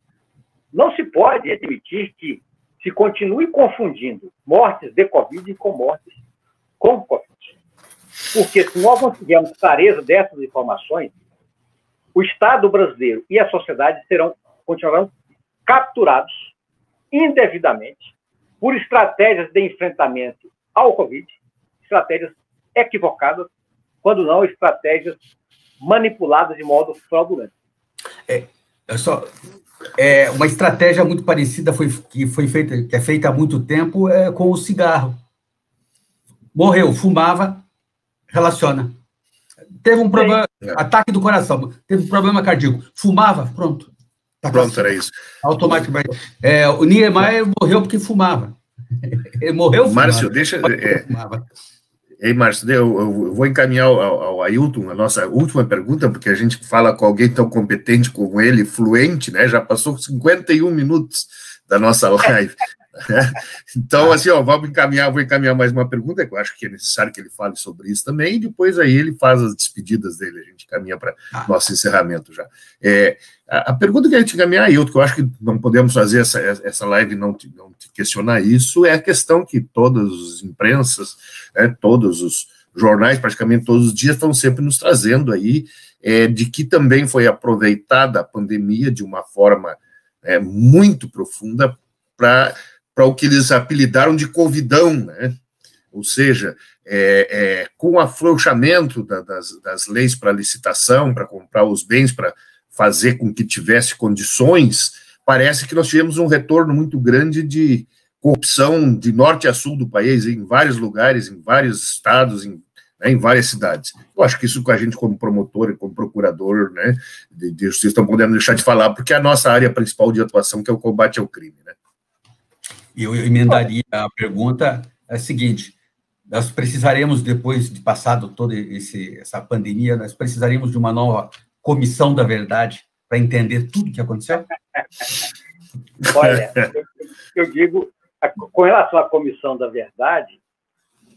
Não se pode admitir que se continue confundindo mortes de Covid com mortes com Covid. Porque se nós não tivermos clareza dessas informações, o Estado brasileiro e a sociedade serão, continuarão capturados indevidamente por estratégias de enfrentamento ao Covid, estratégias equivocadas, quando não estratégias manipuladas de modo fraudulento. É, é só é, uma estratégia muito parecida foi, que foi feita, que é feita há muito tempo é, com o cigarro. Morreu, fumava, relaciona. Teve um problema, é. ataque do coração, teve um problema cardíaco, fumava, pronto. Tá pronto, era isso. Automaticamente. É, o Niemeyer morreu porque fumava. Ele morreu fumava. Márcio, deixa. É, Ei, Márcio, eu, eu, vou encaminhar ao, ao Ailton a nossa última pergunta, porque a gente fala com alguém tão competente como ele, fluente, né? Já passou 51 minutos da nossa live. então, assim, ó, vamos encaminhar, vou encaminhar mais uma pergunta, que eu acho que é necessário que ele fale sobre isso também, e depois aí ele faz as despedidas dele, a gente caminha para ah. nosso encerramento já. É, a, a, pergunta que a gente encaminhar, Ailton, que eu acho que não podemos fazer essa, essa live não, não questionar isso, é a questão que todas as imprensas, né, todos os jornais, praticamente todos os dias, estão sempre nos trazendo aí, é, de que também foi aproveitada a pandemia de uma forma é, muito profunda para para o que eles apelidaram de Covidão, né? ou seja, é, é, com o afrouxamento da, das, das leis para licitação, para comprar os bens, para fazer com que tivesse condições, parece que nós tivemos um retorno muito grande de corrupção de norte a sul do país, em vários lugares, em vários estados, em né, em várias cidades. Eu acho que isso com a gente, como promotor e como procurador né, de, de justiça, deixar de falar, porque é a nossa área principal de atuação, que é o combate ao crime. Né? Eu emendaria a pergunta é a seguinte: nós precisaremos, depois de passado toda essa pandemia, nós precisaríamos de uma nova comissão da verdade para entender tudo o que aconteceu? Olha, eu, eu digo, com relação à comissão da verdade,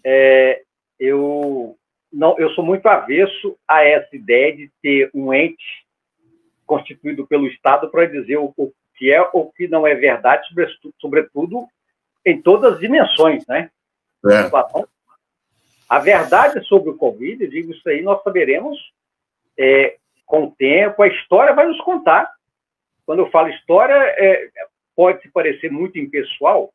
é, eu não, eu sou muito avesso a essa ideia de ter um ente constituído pelo Estado para dizer o, o, que é ou que não é verdade, sobretudo, sobretudo em todas as dimensões, né? É. A verdade sobre o Covid, eu digo isso aí, nós saberemos é, com o tempo, a história vai nos contar. Quando eu falo história, é, pode se parecer muito impessoal,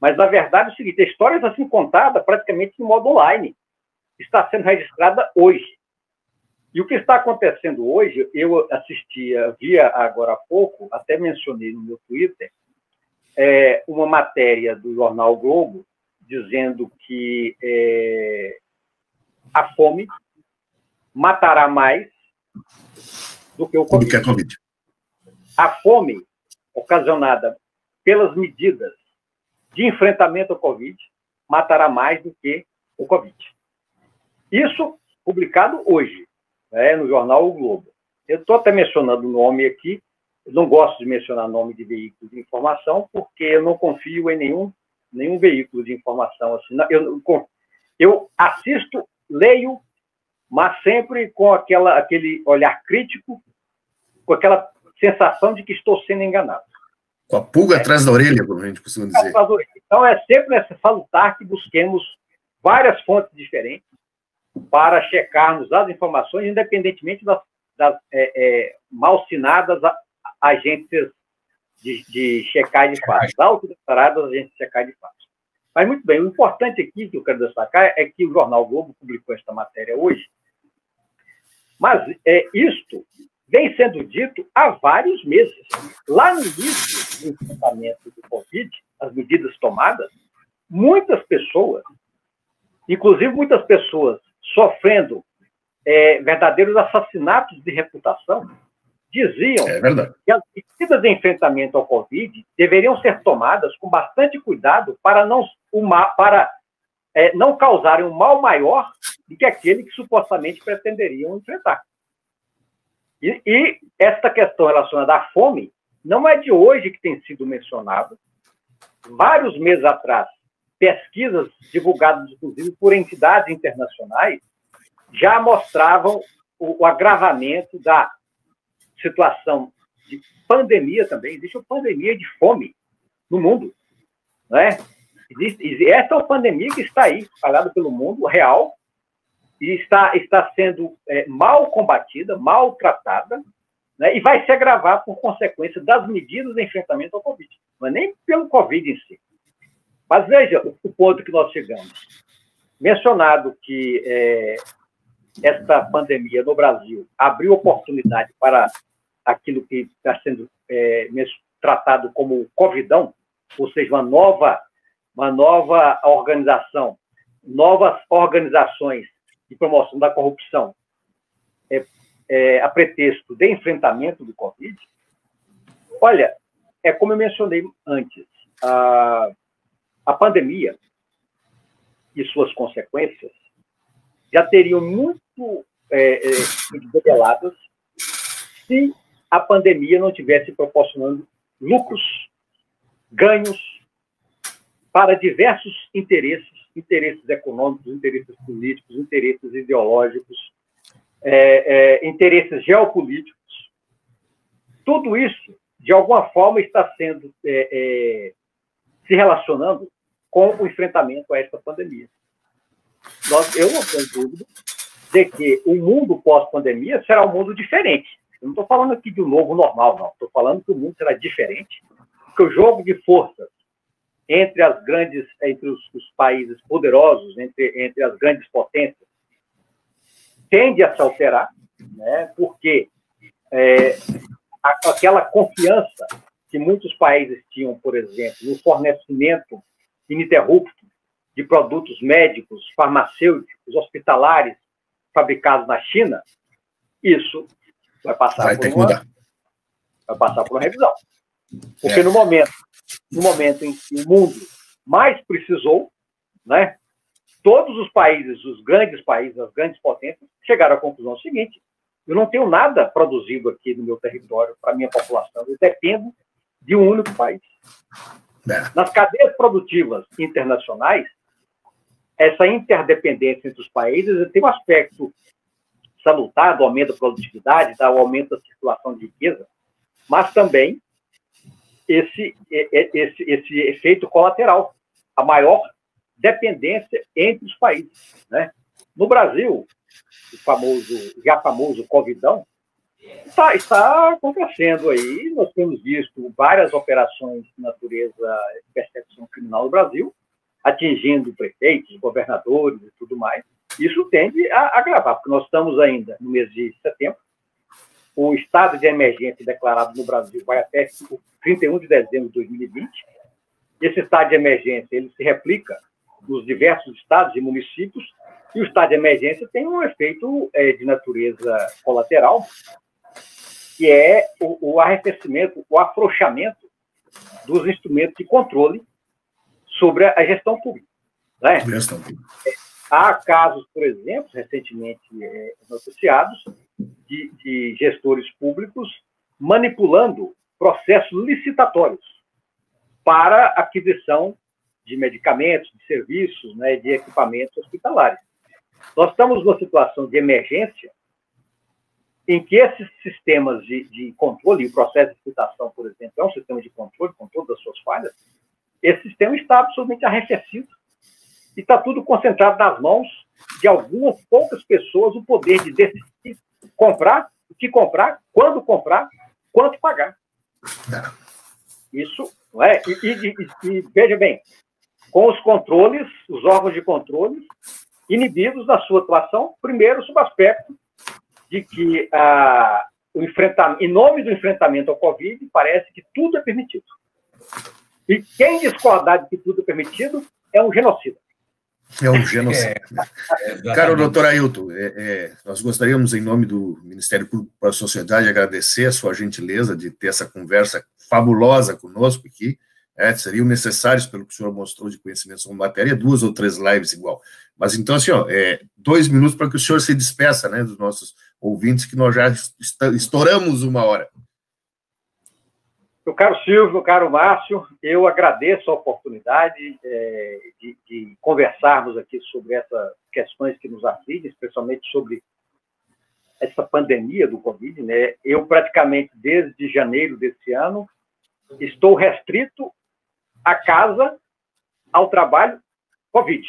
mas, na verdade, é o seguinte: a história está sendo contada praticamente em modo online. Está sendo registrada hoje. E o que está acontecendo hoje, eu assistia, via agora há pouco, até mencionei no meu Twitter, é, uma matéria do jornal Globo dizendo que é, a fome matará mais do que o COVID. A COVID. A fome ocasionada pelas medidas de enfrentamento ao Covid matará mais do que o Covid. Isso publicado hoje, né, no jornal O Globo. Eu estou até mencionando o nome aqui, eu não gosto de mencionar nome de veículo de informação, porque eu não confio em nenhum, nenhum veículo de informação. Assim, eu, eu assisto, leio, mas sempre com aquela, aquele olhar crítico, com aquela sensação de que estou sendo enganado. Com a pulga é. atrás da orelha, como a gente costuma dizer. Então, é sempre salutar que busquemos várias fontes diferentes para checarmos as informações, independentemente das, das é, é, malsinadas agências de, de checagem de fatos, autodeclaradas agências de checagem de fatos. Mas, muito bem, o importante aqui que eu quero destacar é que o Jornal Globo publicou esta matéria hoje, mas é, isto vem sendo dito há vários meses. Lá no início do enfrentamento do Covid, as medidas tomadas, muitas pessoas, inclusive muitas pessoas sofrendo é, verdadeiros assassinatos de reputação, diziam é que as medidas de enfrentamento ao Covid deveriam ser tomadas com bastante cuidado para não, uma, para, é, não causarem um mal maior do que aquele que supostamente pretenderiam enfrentar. E, e esta questão relacionada à fome não é de hoje que tem sido mencionada. Vários meses atrás, pesquisas divulgadas, inclusive, por entidades internacionais, já mostravam o, o agravamento da situação de pandemia também. Existe uma pandemia de fome no mundo. Né? Existe, essa é uma pandemia que está aí, espalhada pelo mundo, real, e está, está sendo é, mal combatida, mal tratada, né, e vai se agravar por consequência das medidas de enfrentamento ao Covid. Não é nem pelo Covid em si. Mas veja o, ponto que nós chegamos. Mencionado que é, esta pandemia no Brasil abriu oportunidade para aquilo que está sendo é, tratado como Covidão, ou seja, uma nova, uma nova organização, novas organizações de promoção da corrupção é, é, a pretexto de enfrentamento do Covid, olha, é como eu mencionei antes, a, a pandemia e suas consequências já teriam muito é, é, reveladas se a pandemia não tivesse proporcionando lucros, ganhos para diversos interesses interesses econômicos, interesses políticos, interesses ideológicos, é, é, interesses geopolíticos. Tudo isso, de alguma forma, está sendo é, é, se relacionando com o enfrentamento a esta pandemia. Nós, eu não tenho dúvida de que o mundo pós-pandemia será um mundo diferente. Eu não estou falando aqui de um novo normal, não. Estou falando que o mundo será diferente, que o jogo de forças entre as grandes, entre os, os países poderosos, entre, entre as grandes potências, tende a se alterar, né? Porque é, aquela confiança que muitos países tinham, por exemplo, no fornecimento ininterrupto de produtos médicos, farmacêuticos, hospitalares fabricados na China, isso vai passar vai por ter que uma, mudar. vai passar por uma revisão. Porque é. no momento, no momento em que o mundo mais precisou, né, todos os países, os grandes países, as grandes potências, chegaram à conclusão seguinte: eu não tenho nada produzido aqui no meu território para a minha população, eu dependo de um único país. É. Nas cadeias produtivas internacionais, essa interdependência entre os países tem um aspecto salutar do aumento da produtividade, do aumento da circulação de riqueza, mas também esse, esse, esse efeito colateral, a maior dependência entre os países. Né? No Brasil, o famoso, já famoso Covidão, está, está acontecendo aí. Nós temos visto várias operações de natureza de persecução criminal no Brasil, atingindo prefeitos, governadores e tudo mais. Isso tende a agravar, porque nós estamos ainda no mês de setembro. O estado de emergência declarado no Brasil vai até 31 de dezembro de 2020. Esse estado de emergência ele se replica nos diversos estados e municípios, e o estado de emergência tem um efeito é, de natureza colateral, que é o, o arrefecimento, o afrouxamento dos instrumentos de controle sobre a gestão pública. Né? Gestão pública. Há casos, por exemplo, recentemente é, noticiados, de, de gestores públicos manipulando processos licitatórios para aquisição de medicamentos, de serviços, né, de equipamentos hospitalares. Nós estamos numa situação de emergência em que esses sistemas de, de controle, o processo de licitação, por exemplo, é um sistema de controle com todas as suas falhas, esse sistema está absolutamente arrefecido e está tudo concentrado nas mãos de algumas poucas pessoas o poder de decidir comprar, o que comprar, quando comprar, quanto pagar. Isso, não é? E, e, e, e veja bem, com os controles, os órgãos de controle inibidos na sua atuação, primeiro sob aspecto de que ah, o enfrentamento, em nome do enfrentamento ao Covid, parece que tudo é permitido. E quem discordar de que tudo é permitido é um genocida. É um genocídio. É, Caro doutor Ailton, é, é, nós gostaríamos, em nome do Ministério Público para a Sociedade, agradecer a sua gentileza de ter essa conversa fabulosa conosco aqui. É, seriam necessários, pelo que o senhor mostrou de conhecimento sobre matéria, duas ou três lives igual. Mas então, assim, ó, é, dois minutos para que o senhor se despeça né, dos nossos ouvintes, que nós já estouramos uma hora. Meu caro Silvio, meu caro Márcio, eu agradeço a oportunidade é, de, de, conversarmos aqui sobre essas questões que nos afligem, especialmente sobre essa pandemia do Covid. Né? Eu, praticamente, desde janeiro desse ano, estou restrito à casa, ao trabalho, Covid.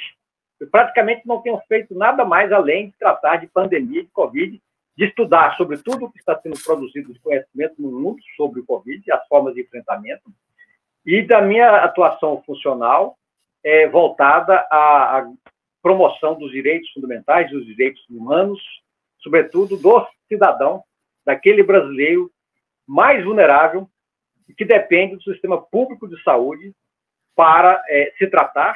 Eu praticamente não tenho feito nada mais além de tratar de pandemia de Covid de estudar sobre tudo o que está sendo produzido de conhecimento no mundo sobre o Covid, as formas de enfrentamento, e da minha atuação funcional é, voltada à, à promoção dos direitos fundamentais, dos direitos humanos, sobretudo do cidadão, daquele brasileiro mais vulnerável que depende do sistema público de saúde para é, se tratar,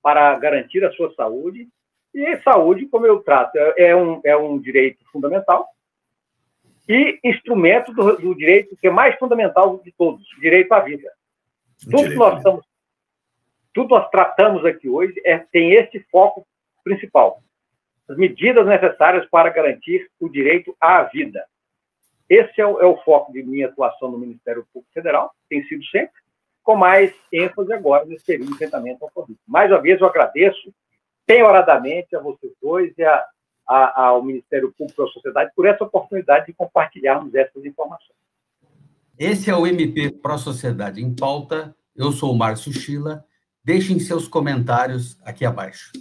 para garantir a sua saúde e saúde, como eu trato, é um, é um direito fundamental e instrumento do, do direito que é mais fundamental de todos, o direito à vida. Tudo que nós estamos, tudo nós tratamos aqui hoje é, tem esse foco principal. As medidas necessárias para garantir o direito à vida. Esse é o, é o foco de minha atuação no Ministério Público Federal, tem sido sempre, com mais ênfase agora nesse período de enfrentamento ao Covid. Mais uma vez, eu agradeço penhoradamente a vocês dois e a, a, ao Ministério Público e à sociedade por essa oportunidade de compartilharmos essas informações. Esse é o MP Pro Sociedade em pauta. Eu sou o Márcio Chila. Deixem seus comentários aqui abaixo.